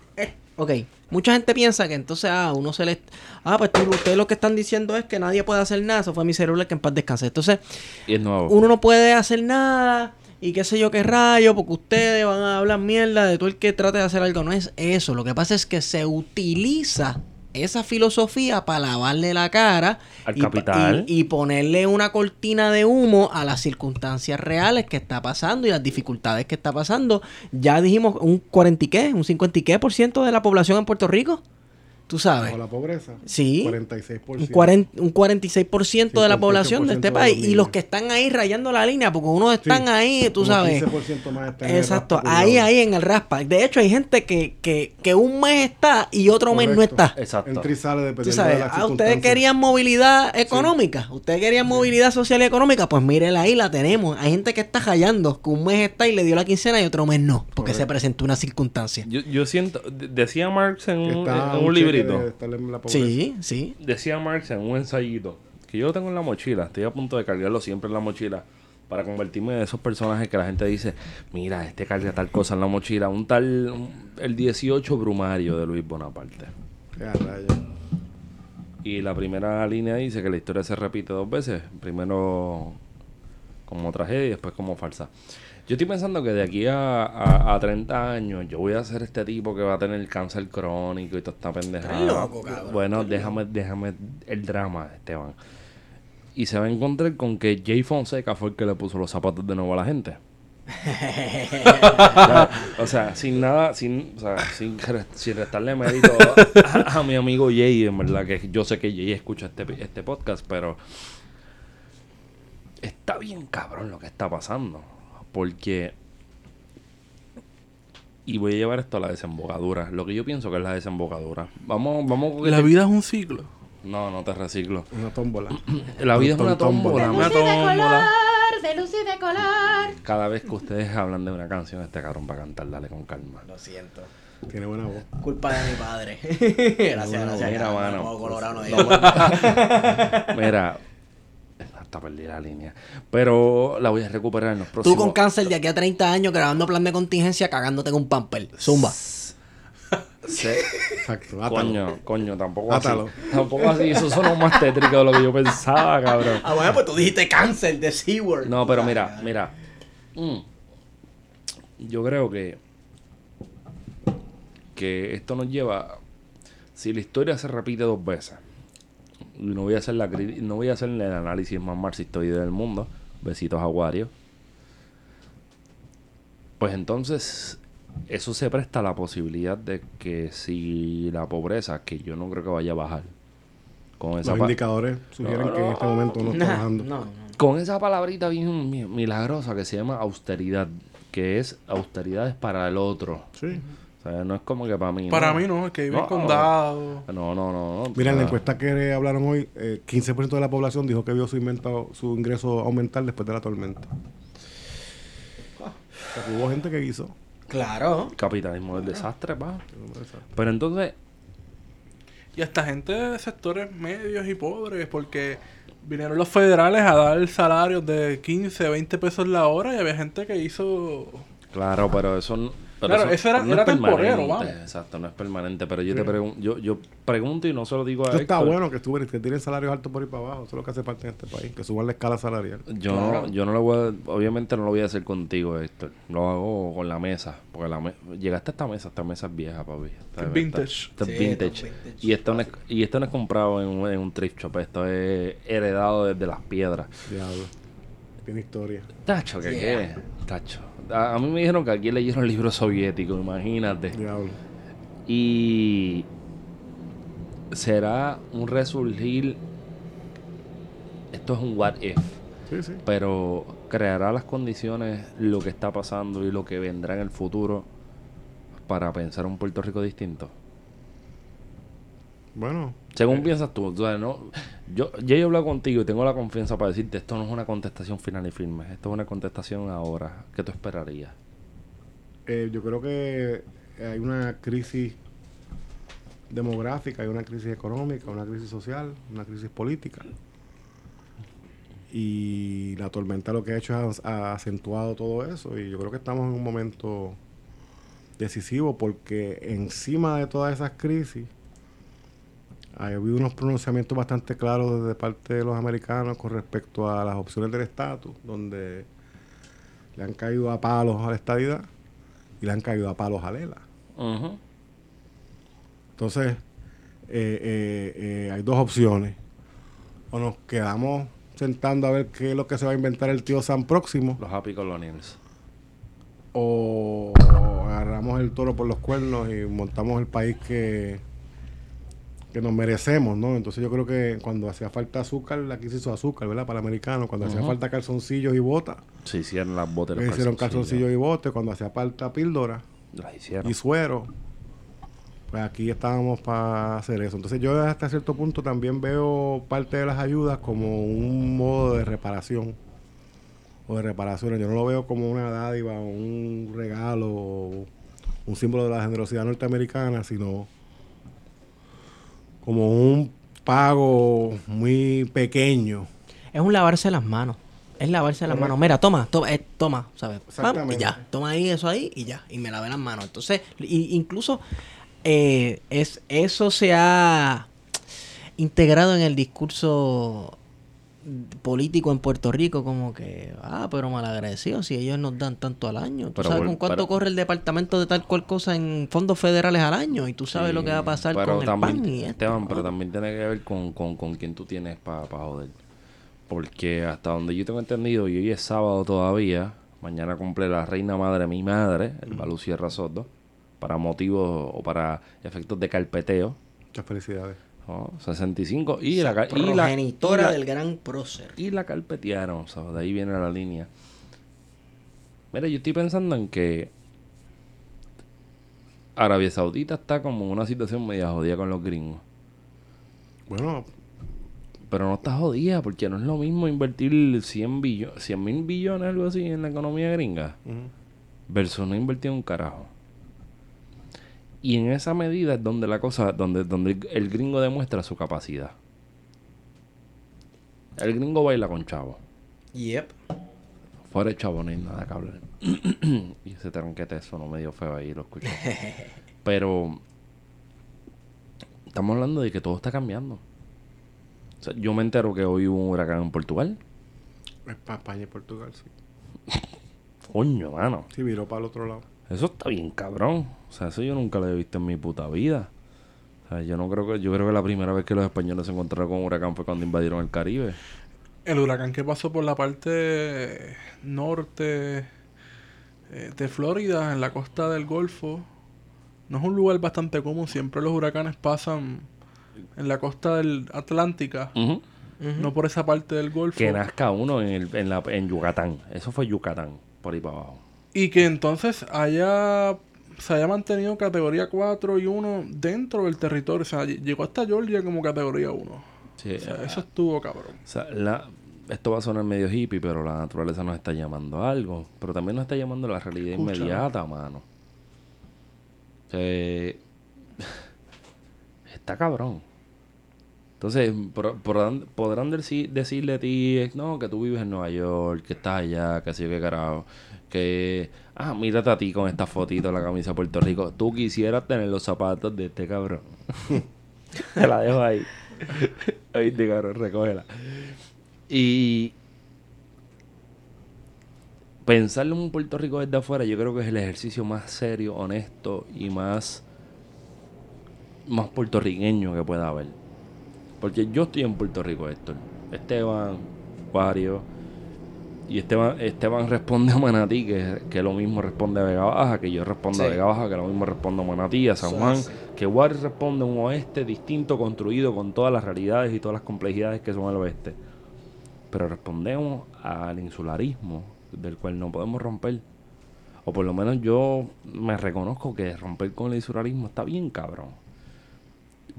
ok, mucha gente piensa que entonces a uno se le... Ah, pues tú, ustedes lo que están diciendo es que nadie puede hacer nada. Eso fue mi cerebro que en paz descanse. Entonces, Y es nuevo. uno no puede hacer nada y qué sé yo qué rayo, porque ustedes van a hablar mierda de todo el que trate de hacer algo. No es eso. Lo que pasa es que se utiliza esa filosofía para lavarle la cara Al y, capital. y- y ponerle una cortina de humo a las circunstancias reales que está pasando y las dificultades que está pasando. Ya dijimos un 40 y qué, un 50 y qué por ciento de la población en Puerto Rico. Tú sabes. Bajo la pobreza. Sí. 46%. Un, 40 un 46% de la 58% población de este de país. Y los que están ahí rayando la línea, porque unos están Sí, ahí, tú sabes. 15% más está en el Exacto, raspa ahí, ahí en el raspa. De hecho, hay gente que, que, que un mes está y otro mes no está. Exacto. Entra y sale Tú dependiendo sabes, de ah, ustedes querían movilidad económica, ustedes querían movilidad social y económica, pues mírenla ahí, la tenemos. Hay gente que está rayando, que un mes está y le dio la quincena y otro mes no, porque se presentó una circunstancia. Yo, yo siento, de- decía Marx en un, en un cheque Sí, sí. Decía Marx en un ensayito que yo lo tengo en la mochila, estoy a punto de cargarlo siempre en la mochila para convertirme en esos personajes que la gente dice, mira, este carga tal cosa en la mochila, un tal, un- el 18 Brumario de Luis Bonaparte. Qué. Y la primera línea dice que la historia se repite dos veces, primero como tragedia y después como falsa. Yo estoy pensando que de aquí a, a, a 30 años yo voy a ser este tipo que va a tener cáncer crónico y toda esta pendejada. Loco, cabrón. Bueno, déjame, déjame el drama, Esteban. Y se va a encontrar con que Jay Fonseca fue el que le puso los zapatos de nuevo a la gente. o sea, sin nada, sin, o sea, sin, sin restarle mérito a, a mi amigo Jay, en verdad, que yo sé que Jay escucha este, este podcast, pero está bien cabrón lo que está pasando. Porque. Y voy a llevar esto a la desembocadura. Lo que yo pienso que es la desembocadura. Vamos, vamos con La vida es un ciclo. No, no te reciclo. Una tómbola. La vida es una Tómbola. tómbola. Una tómbola. de luz y de color. Cada vez que ustedes hablan de una canción, este cabrón va a cantar, dale con calma. Lo siento. Tiene buena voz. Culpa de mi padre. gracias, gracias. Mira, mano. colorado, no No. Mira, hasta perdí la línea. Pero la voy a recuperar en los próximos. Tú con cáncer de aquí a 30 años grabando plan de contingencia cagándote con un pamper. Zumba. Sí. Exacto. átalo. Coño, coño, tampoco Átalo. así. Tampoco así. Eso sonó más tétrico de lo que yo pensaba, cabrón. Ah, bueno, pues tú dijiste cáncer de SeaWorld. No, pero mira, mira. Mm. Yo creo que. Que esto nos lleva. Si la historia se repite dos veces. Y no voy a hacer la no voy a hacer el análisis más marxistoide del mundo. Besitos a Wario. Pues entonces. eso se presta a la posibilidad de que si la pobreza, que yo no creo que vaya a bajar, con esa, Los indicadores sugieren que en este momento no está bajando. no, no. con esa palabrita bien mi- milagrosa que se llama austeridad, que es austeridad es para el otro. Sí. O sea, no es como que para mí. Para ¿no? mí no, que vive en No. condado. No, no, no. no. Mira, en la encuesta que hablaron hoy, eh, 15% de la población dijo que vio su, invento- su ingreso aumentar después de la tormenta. Ah, o sea, que hubo gente que hizo. Claro. Capitalismo del desastre, pa. Pero entonces, Y hasta gente de sectores medios y pobres, porque vinieron los federales a dar salarios de 15, 20 pesos la hora y había gente que hizo... claro, pero eso, n- pero Claro, eso era- era temporero, permanente, vamos. Exacto, no es permanente. Pero yo te pregunto, yo, yo pregunto y no se lo digo a Eso está bueno que, estuve, que tienen salarios altos por ir para abajo. Eso es lo que hace falta en este país. Que suban la escala salarial. Yo, no, yo no lo voy a, obviamente no lo voy a hacer contigo, Héctor. Lo hago con la mesa. Porque la me- llegaste a esta mesa, esta mesa es vieja, papi. Esta- Es vintage. Esta, esta es Sí, vintage. esto es vintage. Y esto, no es, y esto no es comprado en un, en un thrift shop. Esto es heredado desde las piedras. Diablo. Tiene historia. Tacho, ¿qué Yeah. qué? Tacho. A, a mí me dijeron que aquí leyeron libros soviéticos, imagínate. Diablo. Y será un resurgir. Esto es un what if. Sí, sí. Pero creará las condiciones, lo que está pasando y lo que vendrá en el futuro para pensar un Puerto Rico distinto. Bueno, Según piensas tú, no, yo ya he hablado contigo y tengo la confianza para decirte esto no es una contestación final y firme, esto es una contestación ahora. ¿Qué tú esperarías? eh, yo creo que hay una crisis demográfica, hay una crisis económica, una crisis social, una crisis política. Y la tormenta lo que ha hecho es ha acentuado todo eso. Y yo creo que estamos en un momento decisivo porque encima de todas esas crisis ha habido unos pronunciamientos bastante claros desde parte de los americanos con respecto a las opciones del estatus, donde le han caído a palos a la estadidad y le han caído a palos a Lela. Entonces, eh, eh, eh, hay dos opciones. O nos quedamos sentando a ver qué es lo que se va a inventar el tío Sam próximo, Los Happy Colonials. o agarramos el toro por los cuernos y montamos el país que, que nos merecemos, ¿no? Entonces yo creo que cuando hacía falta azúcar, aquí se hizo azúcar, ¿verdad? Para el americano. Cuando hacía falta calzoncillos y botas, Se hicieron las botas. le hicieron calzoncillos y botes. Cuando hacía falta píldora, Las hicieron. y suero. Pues aquí estábamos para hacer eso. Entonces yo hasta cierto punto también veo parte de las ayudas como un modo de reparación o de reparaciones. Yo no lo veo como una dádiva o un regalo o un símbolo de la generosidad norteamericana, sino como un pago muy pequeño. Es un lavarse las manos. Es lavarse las manos. Mira, toma, toma, eh, toma, ¿sabes? Exactamente. y ya, toma ahí eso ahí y ya. Y me lavé las manos. Entonces, y- incluso eh, es, eso se ha integrado en el discurso político en Puerto Rico como que, ah, pero malagradecidos si ellos nos dan tanto al año. ¿Tú Pero sabes con cuánto pero- corre el departamento de tal cual cosa en fondos federales al año? Y tú sabes Sí, lo que va a pasar pero con el también, pan y esto. Esteban, pero ¿no? también tiene que ver con, con, con quién tú tienes para joder. Porque hasta donde yo tengo entendido, y hoy es sábado todavía, mañana cumple la reina madre, mi madre, el Balú Sierra Soto, para motivos o para efectos de carpeteo, Muchas felicidades. ¿No? 65, y la, y la, Progenitora y la- del gran prócer. y la carpetearon, o sea, de ahí viene la línea. Mira, yo estoy pensando en que Arabia Saudita está como en una situación media jodida con los gringos. Bueno, Pero no está jodida porque no es lo mismo invertir 100 billones, 100 mil billones, algo así, en la economía gringa, versus no invertir un carajo. Y en esa medida es donde la cosa, donde, donde el gringo demuestra su capacidad. El gringo baila con chavo. Yep. Fuera de chavo no hay nada que hablar. y ese tranquete sonó medio feo ahí, lo escuché. Pero estamos hablando de que todo está cambiando. O sea, yo me entero que hoy hubo un huracán en Portugal. es para España y Portugal, sí. Coño, mano. Sí, viró para el otro lado. Eso está bien cabrón. O sea, eso yo nunca lo he visto en mi puta vida. O sea, yo no creo que... Yo creo que la primera vez que los españoles se encontraron con un huracán fue cuando invadieron el Caribe. El huracán que pasó por la parte norte eh, de Florida, en la costa del Golfo. No es un lugar bastante común. Siempre los huracanes pasan en la costa del Atlántica, no por esa parte del Golfo. Que nazca uno en, el- en, la, en Yucatán. Eso fue Yucatán, por ahí para abajo. Y que entonces haya se haya mantenido categoría 4 y 1 dentro del territorio. O sea, ll- llegó hasta Georgia como categoría 1. Sí, O sea, ah, eso estuvo cabrón. o sea, la- esto va a sonar medio hippie, pero la naturaleza nos está llamando a algo. Pero también nos está llamando a la realidad Escucha. inmediata, mano. Sea, está cabrón. Entonces, por- podrán, podrán deci- decirle a ti, eh, no, que tú vives en Nueva York, que estás allá, que sí, que carajo. Que, ah, mírate a ti con esta fotito la camisa de Puerto Rico. Tú quisieras tener los zapatos de este cabrón. Te la dejo ahí. Oíste, cabrón, recógela. Y pensarlo en un Puerto Rico desde afuera, yo creo que es el ejercicio más serio, honesto y más, más puertorriqueño que pueda haber. Porque yo estoy en Puerto Rico, Héctor. Esteban, Wario. Y Esteban, Esteban responde a Manatí, que, que lo mismo responde a Vega Baja, que yo respondo a. Vega Baja, que lo mismo respondo a Manatí, a San Juan, que Wario responde a un oeste distinto, construido con todas las realidades y todas las complejidades que son el oeste. Pero respondemos al insularismo, del cual no podemos romper. O por lo menos yo me reconozco que romper con el insularismo está bien cabrón.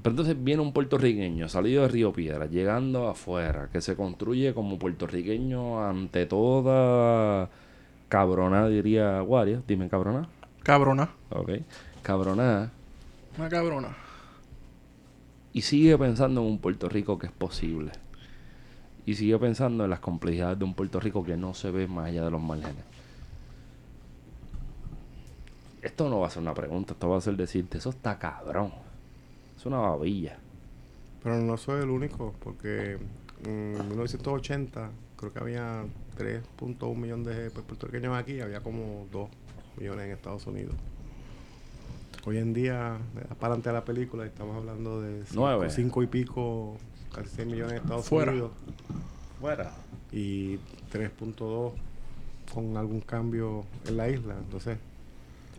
Pero entonces viene un puertorriqueño salido de Río Piedra, llegando afuera, que se construye como puertorriqueño ante toda cabrona, diría Wario. Dime cabrona. Cabrona. Ok. Cabrona. Una cabrona. Y sigue pensando en un Puerto Rico que es posible. Y sigue pensando en las complejidades de un Puerto Rico que no se ve más allá de los márgenes. Esto no va a ser una pregunta, esto va a ser decirte, eso está cabrón. Es una babilla. Pero no soy el único, porque en 1980 creo que había 3.1 millones de puertorriqueños aquí, había como 2 millones en Estados Unidos. Hoy en día, das para adelante a la película estamos hablando de Nueve. 5 y pico, casi 6 millones en Estados Fuera. Unidos Fuera. y 3.2 con algún cambio en la isla. Entonces,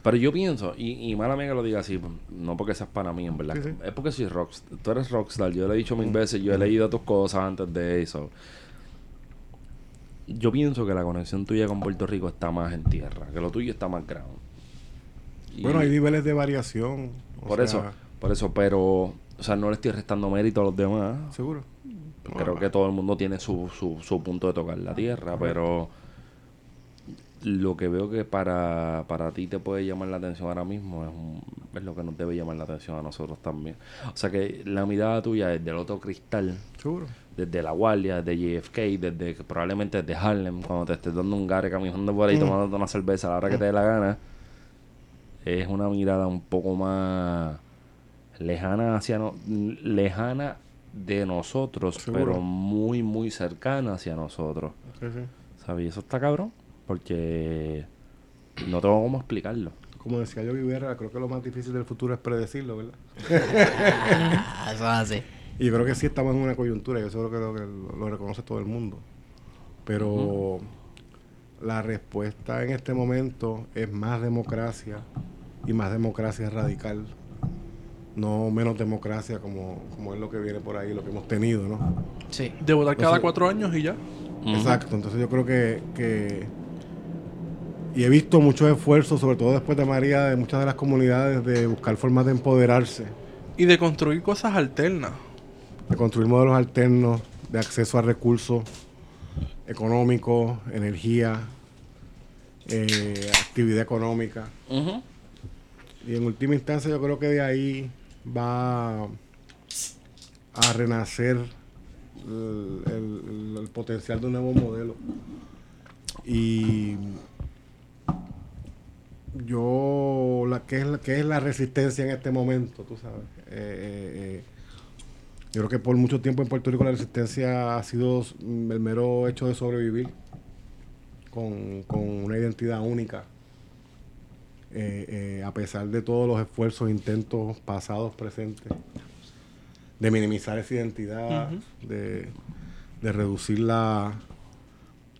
Pero yo pienso, y, y mala mía que lo diga así, no porque seas para mí, en verdad. Sí, sí. Es porque soy rockstar. Tú eres rockstar. Yo le he dicho mil veces, yo he leído tus cosas antes de eso. Yo pienso que la conexión tuya con Puerto Rico está más en tierra, que lo tuyo está más. Y bueno, hay niveles de variación. por sea, eso, por eso, pero, o sea, no le estoy restando mérito a los demás. ¿Seguro? Creo que todo el mundo tiene su, su, su punto de tocar la tierra, pero lo que veo que para, para ti te puede llamar la atención ahora mismo es, un- es lo que nos debe llamar la atención a nosotros también. O sea que la mirada tuya desde el otro cristal, Seguro. desde la guardia, desde JFK, desde probablemente desde Harlem, cuando te estés dando un gare caminando por ahí tomándote una cerveza a la hora que te dé la gana, es una mirada un poco más lejana hacia no- lejana de nosotros, Seguro. pero muy muy cercana hacia nosotros. Sí, sí. ¿Sabes? Eso está cabrón, porque no tengo cómo explicarlo. Como decía yo Guerra, creo que lo más difícil del futuro es predecirlo, ¿verdad? Eso es así. Y yo creo que sí estamos en una coyuntura, yo seguro que lo, que lo- lo reconoce todo el mundo. Pero la respuesta en este momento es más democracia y más democracia radical. No menos democracia como, como es lo que viene por ahí, lo que hemos tenido, ¿no? Sí. De votar cada Entonces- cuatro años y ya. Exacto, entonces yo creo que, que- Y he visto muchos esfuerzos, sobre todo después de María, de muchas de las comunidades, de buscar formas de empoderarse, Y de construir cosas alternas. de construir modelos alternos, de acceso a recursos económicos, energía, eh, actividad económica. Y en última instancia yo creo que de ahí va a renacer el, el- el potencial de un nuevo modelo. Y yo, la, ¿qué, es la, qué es la resistencia en este momento? Tú sabes. Eh, eh, eh, yo creo que por mucho tiempo en Puerto Rico la resistencia ha sido mm, el mero hecho de sobrevivir con, con una identidad única eh, a pesar de todos los esfuerzos, intentos pasados, presentes, de minimizar esa identidad, de, de reducirla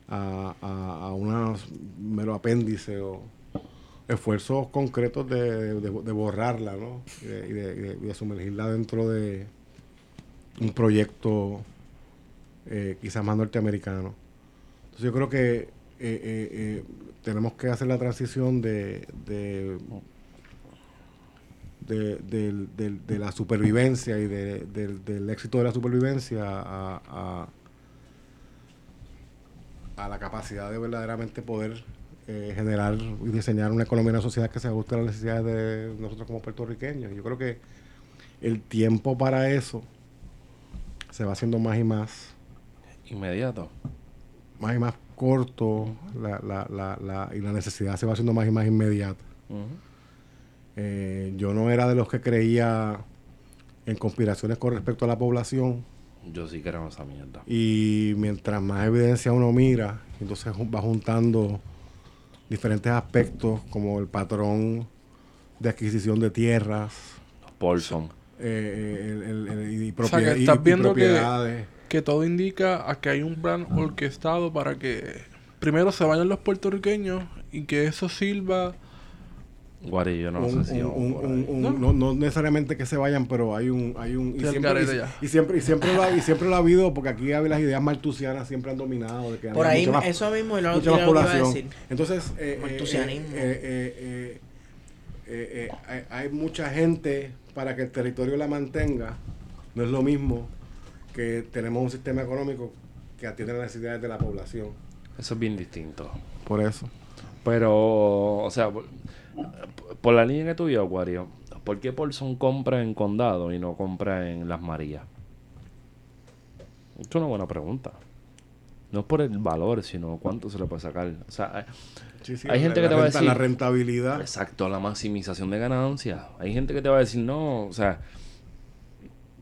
a, a, a un mero apéndice o, esfuerzos concretos de, de- borrarla, ¿no? Y de, de- sumergirla dentro de un proyecto eh, quizás más norteamericano. Entonces yo creo que eh, eh, tenemos que hacer la transición de, de, de, la supervivencia y de- del, éxito de la supervivencia a- a la capacidad de verdaderamente poder eh, generar y diseñar una economía y una sociedad que se ajuste a las necesidades de nosotros como puertorriqueños. Yo creo que el tiempo para eso se va haciendo más y más Inmediato. más y más corto la, la, la, la- y la necesidad se va haciendo más y más inmediata. Eh, yo no era de los que creía en conspiraciones con respecto a la población Yo sí creo en esa mierda. y mientras más evidencia uno mira, entonces va juntando diferentes aspectos como el patrón de adquisición de tierras Paulson. eh, el- el- el- y, O sea, que propiedad- y- estás y viendo que- propiedades. Que todo indica a que hay un plan orquestado para que primero se vayan los puertorriqueños y que eso sirva Guari, yo no un- sé si un- un- ¿No? no, no necesariamente que se vayan, pero hay un, hay un y, Sí, siempre, y- y siempre y siempre lo ha, y siempre lo ha habido porque aquí había las ideas maltusianas siempre han dominado de que Por ahí, más- eso mismo lo, mucha lo más que iba a población. decir. Entonces, eh, eh, Maltusianismo. eh, eh, eh, eh, eh, hay, hay mucha gente para que el territorio la mantenga. No es lo mismo que tenemos un sistema económico que atiende las necesidades de la población. Eso es bien distinto. Por eso. Pero, o sea, por, la línea que tú y Acuario, ¿por qué Paulson compra en Condado y no compra en Las Marías? Es una buena pregunta. No es por el valor, sino cuánto se le puede sacar. O sea, hay- Sí, sí, Hay la- gente que te va a decir- La rentabilidad. exacto, la maximización de ganancias. Hay gente que te va a decir, no, o sea,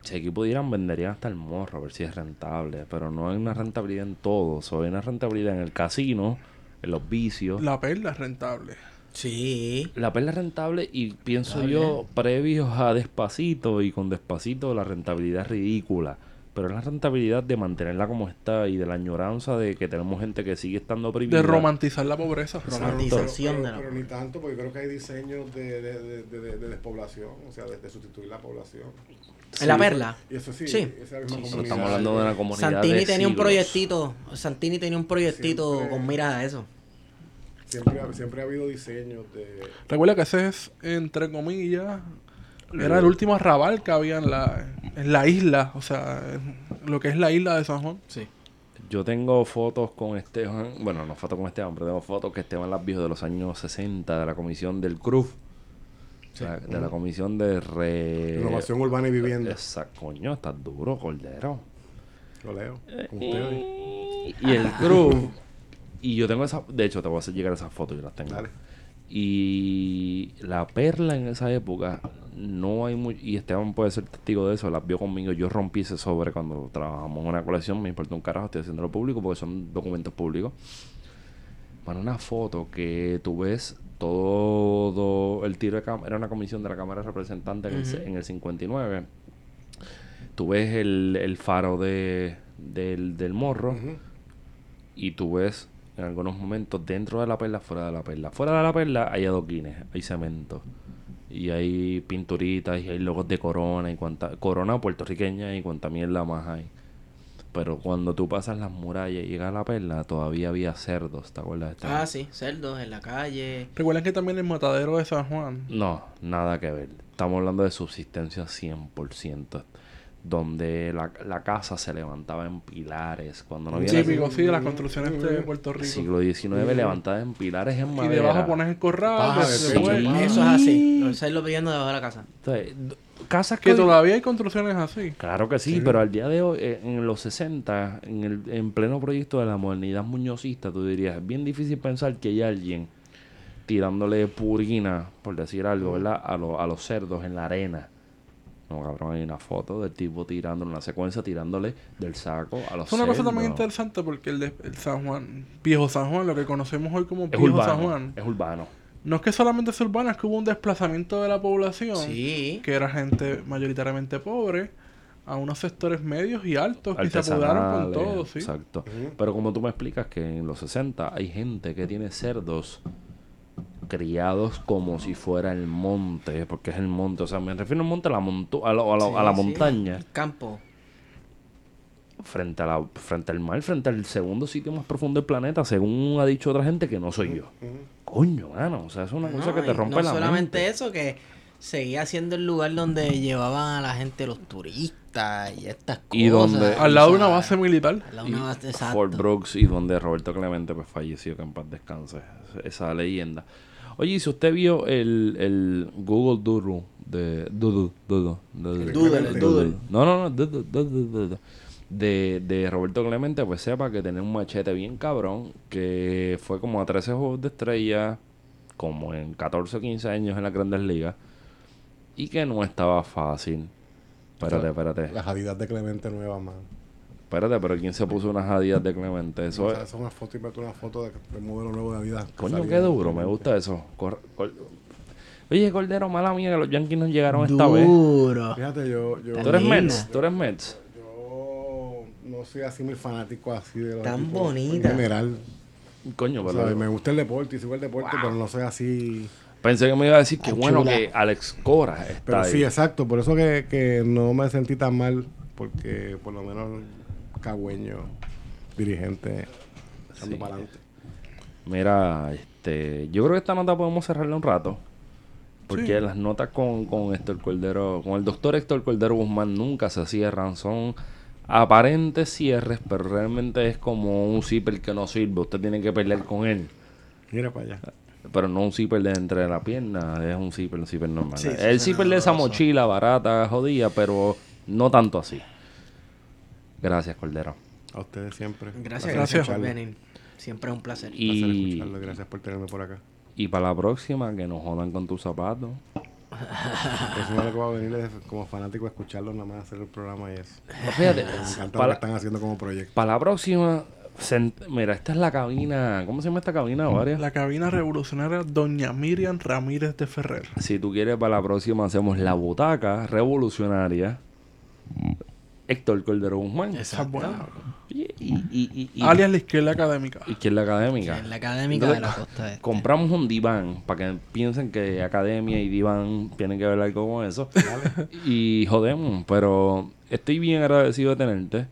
si aquí pudieran, venderían hasta el morro a ver si es rentable. Pero no hay una rentabilidad en todo. O hay una rentabilidad en el casino, en los vicios. la perla es rentable. Sí. La perla es rentable y pienso Está yo, previos a Despacito y con Despacito la rentabilidad es ridícula. Pero es la rentabilidad de mantenerla como está y de la añoranza de que tenemos gente que sigue estando oprimida. De romantizar la pobreza. Romantización pero, de la pero ni tanto, porque creo que hay diseños de, de, de, de- de despoblación, o sea, de, de sustituir la población. En la perla. Y eso sí, Sí. esa misma Pero comunidad. estamos hablando de una comunidad Santini de tenía un siglos. proyectito. Santini tenía un proyectito Siempre- con mira a eso. Siempre, ha- siempre ha habido diseños de... Recuerda que ese es, entre comillas, era el último arrabal que había en la, en la isla. O sea, en lo que es la isla de San Juan. Sí. Yo tengo fotos con Esteban, bueno, no fotos con Esteban, pero tengo fotos que Esteban las vio de los años 60 de la comisión del CRUF. O sea, de la comisión de re... Renovación urbana y vivienda. Esa, coño, estás duro, Cordero. Lo leo. con ustedes. Y el CRUF. Y yo tengo esa. De hecho, te voy a hacer llegar esas fotos, yo las tengo. Dale. Y la perla en esa época, no hay muy. Y Esteban puede ser testigo de eso, las vio conmigo. Yo rompí ese sobre cuando trabajamos en una colección. Me importa un carajo, estoy haciendo lo público porque son documentos públicos. Para una foto que tú ves todo el tiro de cámara. Era una comisión de la Cámara de Representantes en, el, Ujú. se- en el 59. Tú ves el, el faro de, del, del morro y tú ves en algunos momentos dentro de la perla, fuera de la perla. Fuera de la perla hay adoquines, hay cemento. Y hay pinturitas y hay logos de corona y cuanta corona puertorriqueña y cuanta mierda más hay. Pero cuando tú pasas las murallas y llegas a la perla, todavía había cerdos, ¿te acuerdas? de este? Ah, sí. Cerdos en la calle. Recuerden que también el matadero de San Juan. No, nada que ver. Estamos hablando de subsistencia 100%. Donde la, la casa se levantaba en pilares. Cuando no había Típico, sí, de las construcciones de Puerto Rico. siglo XIX levantada en pilares en Y madera. debajo pones el corral. Techo. Eso es así. Lo estáis pidiendo debajo de la casa. Entonces, casas Que hoy- todavía hay construcciones así. Claro que sí, pero al día de hoy, eh, en los 60, en, el, en pleno proyecto de la modernidad muñozista, tú dirías, es bien difícil pensar que hay alguien tirándole purina, por decir algo, ¿verdad? A, lo- a los cerdos en la arena. No, cabrón, hay una foto del tipo tirando una secuencia, tirándole del saco a los Es una cosa también interesante porque el, de, el San Juan, Viejo San Juan, lo que conocemos hoy como Es Viejo urbano, San Juan, es urbano. no es que solamente es urbano, es que hubo un desplazamiento de la población, Sí. que era gente mayoritariamente pobre, a unos sectores medios y altos que se apoderaron con todo, ¿sí? Exacto. Pero como tú me explicas que en los 60 hay gente que tiene cerdos criados como si fuera el monte, porque es el monte, o sea, me refiero al monte a la, montu- a la, a la- a la Sí, montaña, El campo. frente, a la, frente al mar, frente al segundo sitio más profundo del planeta, según ha dicho otra gente que no soy yo. Coño, mano, o sea, es una cosa No, que te rompe no la solamente mente. eso, que seguía siendo el lugar donde llevaban a la gente los turistas y estas cosas. Y donde- Al lado de una base militar. al lado de una base, exacto. Fort Brooks y donde Roberto Clemente pues falleció, que en paz descanse, esa leyenda. Oye, y si usted vio el, el Google Doodle de Doodle, Doodle, Doodle, Doodle, el Doodle. No, no, no, Doodle, Doodle, Doodle. De, de Roberto Clemente, pues sepa que tenía un machete bien cabrón, que fue como a 13 juegos de estrella, como en 14 o 15 años en las grandes ligas, y que no estaba fácil. Espérate, espérate. Las adidas de Clemente nuevas, man. Espérate, pero ¿quién se puso unas adidas de Clemente? Eso O es... sea, es una foto y meto una foto de- del modelo nuevo de Adidas. Coño, qué duro, me gusta eso. Cor- cor- Oye, Cordero, mala mía que los Yankees no llegaron esta vez. Duro. Fíjate, yo, yo, Tú eres. Mets, tú eres Mets. yo no soy así muy fanático así de los Tan bonita. En general. Coño, pero ¿sabes? Me gusta el deporte y sigo el deporte, pero no soy así. Pensé que me iba a decir que Ay, bueno chula. que Alex Cora está Pero ahí. sí, exacto. Por eso que, que no me sentí tan mal, porque por lo menos cagüeño, dirigente, echando Sí. para adelante. Mira, este, yo creo que esta nota podemos cerrarla un rato. Porque Sí. las notas con, con Héctor Cordero, con el doctor Héctor Cordero Guzmán nunca se cierran. Son aparentes cierres, pero realmente es como un zipper que no sirve. Usted tiene que pelear con él. Mira para allá. Pero no un zipper de entre la pierna, es un zipper, un zipper normal. Sí, sí, el zipper de esa mochila barata, jodida, pero no tanto así. Gracias, Cordero. A ustedes siempre. Gracias, Placer gracias por venir. Siempre es un placer. Placer Y, escucharlo. Gracias por tenerme por acá. y para la próxima, que nos jodan con tus zapatos. La próxima vez que voy a venir es como fanático a escucharlo, nada más hacer el programa y eso. Fíjate, Me encanta lo que están haciendo como proyecto. para la próxima, sent- mira, esta es la cabina. ¿Cómo se llama esta cabina, Varias? La cabina revolucionaria Doña Miriam Ramírez de Ferrer. Si tú quieres, para la próxima hacemos la butaca revolucionaria. Héctor Cordero Guzmán. Esa es buena. Y, y, y, y- Alias la izquierda académica. Izquierda Académica. La académica de la costa este. Compramos un diván para que piensen que academia y diván tienen que ver algo con eso. y jodemos, pero estoy bien agradecido de tenerte.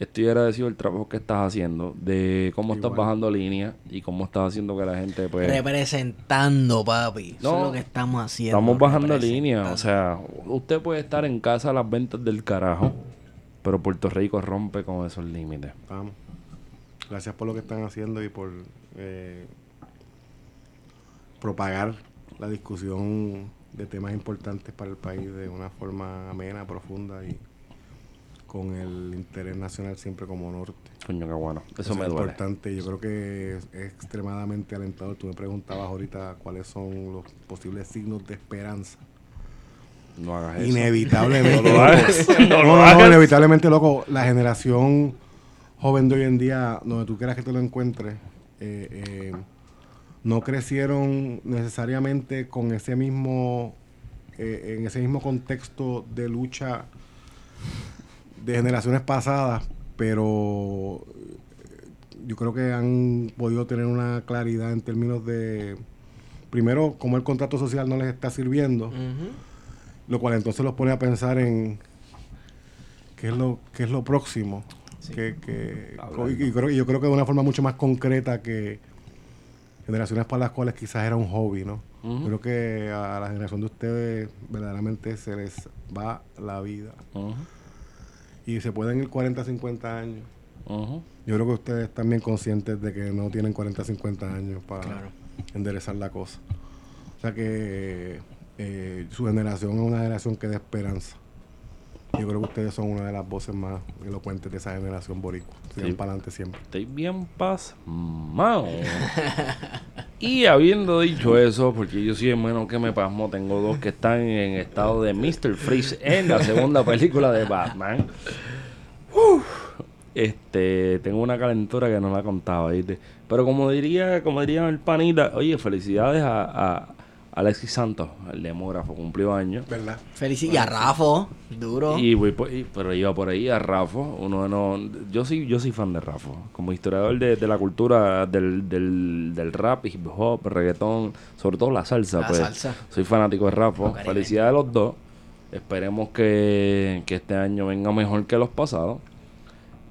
Estoy agradecido del trabajo que estás haciendo, de cómo estás bajando línea y cómo estás haciendo que la gente pues Representando, papi. Eso es lo que estamos haciendo. estamos bajando línea, o sea, usted puede estar en casa a las ventas del carajo, pero Puerto Rico rompe con esos límites. Vamos. Gracias por lo que están haciendo y por eh, propagar la discusión de temas importantes para el país de una forma amena, profunda y con el interés nacional siempre como norte. Coño, qué bueno. Eso es me duele. importante. Yo creo que es, es extremadamente alentador. Tú me preguntabas ahorita cuáles son los posibles signos de esperanza. No hagas eso. Inevitablemente. No lo hagas. No lo no, no, hagas. inevitablemente, loco. La generación joven de hoy en día, donde tú quieras que te lo encuentres, eh, eh, no crecieron necesariamente con ese mismo, eh, en ese mismo contexto de lucha de generaciones pasadas, pero eh, yo creo que han podido tener una claridad en términos de, primero, cómo el contrato social no les está sirviendo. Lo cual entonces los pone a pensar en qué es lo, qué es lo próximo. Que, y, y creo, y yo creo que de una forma mucho más concreta que generaciones para las cuales quizás era un hobby, ¿no? Creo que a la generación de ustedes verdaderamente se les va la vida. Y se pueden ir 40, 50 años. Yo creo que ustedes están bien conscientes de que no tienen 40, 50 años para Claro. enderezar la cosa. O sea que eh, su generación es una generación que da esperanza. Yo creo que ustedes son una de las voces más elocuentes de esa generación boricua. Sigan Sí. para adelante siempre. Estoy bien pasmado. y habiendo dicho eso, porque yo soy hermano que me pasmo, tengo dos que están en estado de Mr. Freeze en la segunda película de Batman. Este, tengo una calentura que no la contaba, ¿viste? Pero como diría, como diría el panita, oye, felicidades a, Alexis Santos, el demógrafo, cumplió años. ¿Verdad? Felici- y a Rafa, duro. Y voy por, y- pero iba por ahí a Rafa, uno de no, yo sí, yo soy fan de Rafa, como historiador de, de la cultura del, del, del rap, hip hop, reggaetón, sobre todo la salsa, La pues salsa. soy fanático de Rafa. Felicidades a los dos. Esperemos que, que este año venga mejor que los pasados.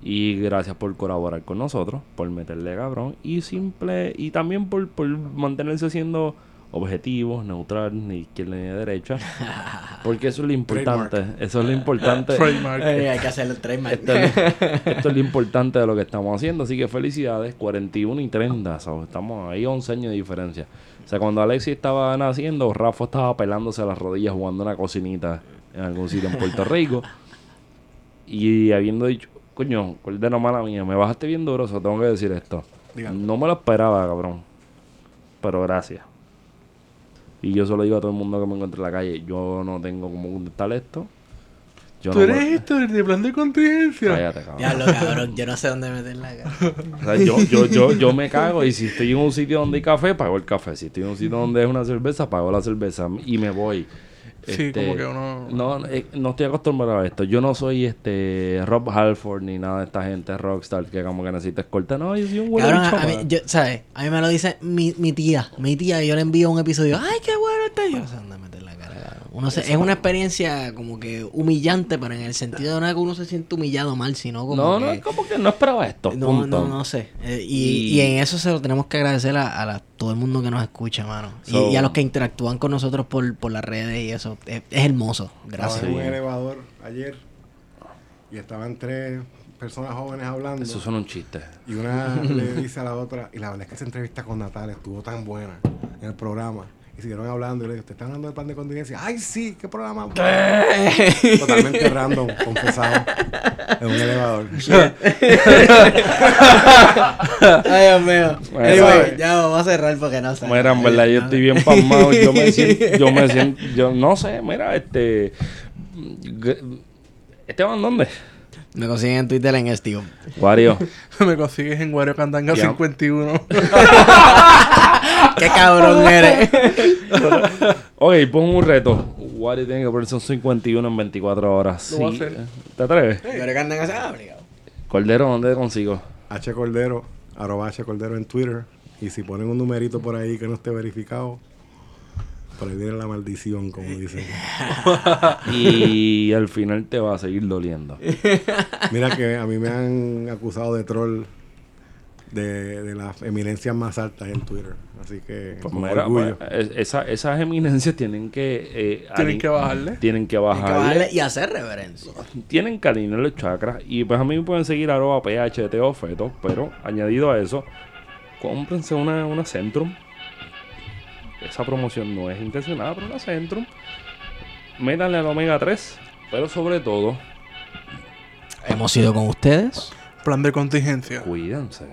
Y gracias por colaborar con nosotros, por meterle cabrón. Y simple, y también por, por mantenerse siendo objetivos, neutral, ni izquierda ni derecha. Porque eso es lo importante. Eso es lo importante. Trademark. Eh, hay que hacer el trademark. Esto es, esto es lo importante de lo que estamos haciendo. Así que felicidades, 41 y 30. so, estamos ahí 11 años de diferencia. O sea, cuando Alexis estaba naciendo, Rafa estaba pelándose las rodillas jugando una cocinita en algún sitio en Puerto Rico. y habiendo dicho, coño, Cordero, mala mía, me bajaste bien duro, tengo que decir esto. No me lo esperaba, cabrón. Pero gracias. Y yo solo digo a todo el mundo que me encuentre en la calle, yo no tengo cómo contestar esto. Yo ¿Tú no eres me- esto de plan de contingencia? Cállate, cabrón. Diablo, cabrón, yo no sé dónde meter la cara. O sea, yo, yo, yo, yo me cago y si estoy en un sitio donde hay café, pago el café. Si estoy en un sitio donde es una cerveza, pago la cerveza y me voy. Sí, Este, como que uno... No, eh, no estoy acostumbrado a esto. Yo no soy este Rob Halford ni nada de esta gente rockstar que como que necesita escolta. No, yo soy un bicho, a, a mí, yo, ¿sabes? A mí me lo dice mi, mi tía. Mi tía, y yo le envío un episodio. ¡Ay, qué bueno está! Yo Uno se- es una experiencia como que humillante, pero en el sentido de no es que uno se siente humillado mal, sino como No, que... no, como que no esperaba esto. No, punto. no, no sé. Eh, y, Y- y en eso se lo tenemos que agradecer a, a la- todo el mundo que nos escucha, mano. Y- So- y, a los que interactúan con nosotros por, por las redes y eso. Es, es hermoso. Gracias. Estaba en un elevador ayer y estaban tres personas jóvenes hablando. Eso son un chiste. Y una le dice a la otra, y la verdad es que esa entrevista con Natal estuvo tan buena en el programa. Y siguieron hablando y le dije, ¿te están hablando del plan de contingencia? ¡Ay, sí! ¿Qué programa? Totalmente random, confesado. En un elevador. Ay, Dios mío. Bueno, Anyway, ya vamos a cerrar porque no sé. Mira, en verdad, yo estoy bien pasmado. Yo me siento, yo me siento, yo no sé, mira, este. Esteban, ¿dónde? Me consiguen en Twitter en Steve. Wario. Me consigues en Guario Candanga Ya. 51. Qué cabrón eres. Ok, pon un reto. Wario tiene que ponerse un 51 en 24 horas. Lo voy a Sí. hacer. ¿Te atreves? Pero que andan ah, obligado. Cordero, ¿dónde consigo? H Cordero, arroba H Cordero en Twitter. Y si ponen un numerito por ahí que no esté verificado, por ahí viene la maldición, como dicen. Y al final te va a seguir doliendo. Mira que a mí me han acusado de troll de, de las eminencias más altas en Twitter. Así que, Pues con mira, orgullo. pues, es- esa- esas eminencias tienen que... eh, Tienen que bajarle. Tienen que Hay que bajarle. bajarle y hacer reverencia. tienen que alinear los chakras. Y pues a mí me pueden seguir arroba PHT o feto. Pero añadido a eso, cómprense una, una Centrum. Esa promoción no es intencionada, pero una Centrum. Métanle al omega 3. Pero sobre todo, Hemos ido con ustedes. Plan de contingencia. cuídense.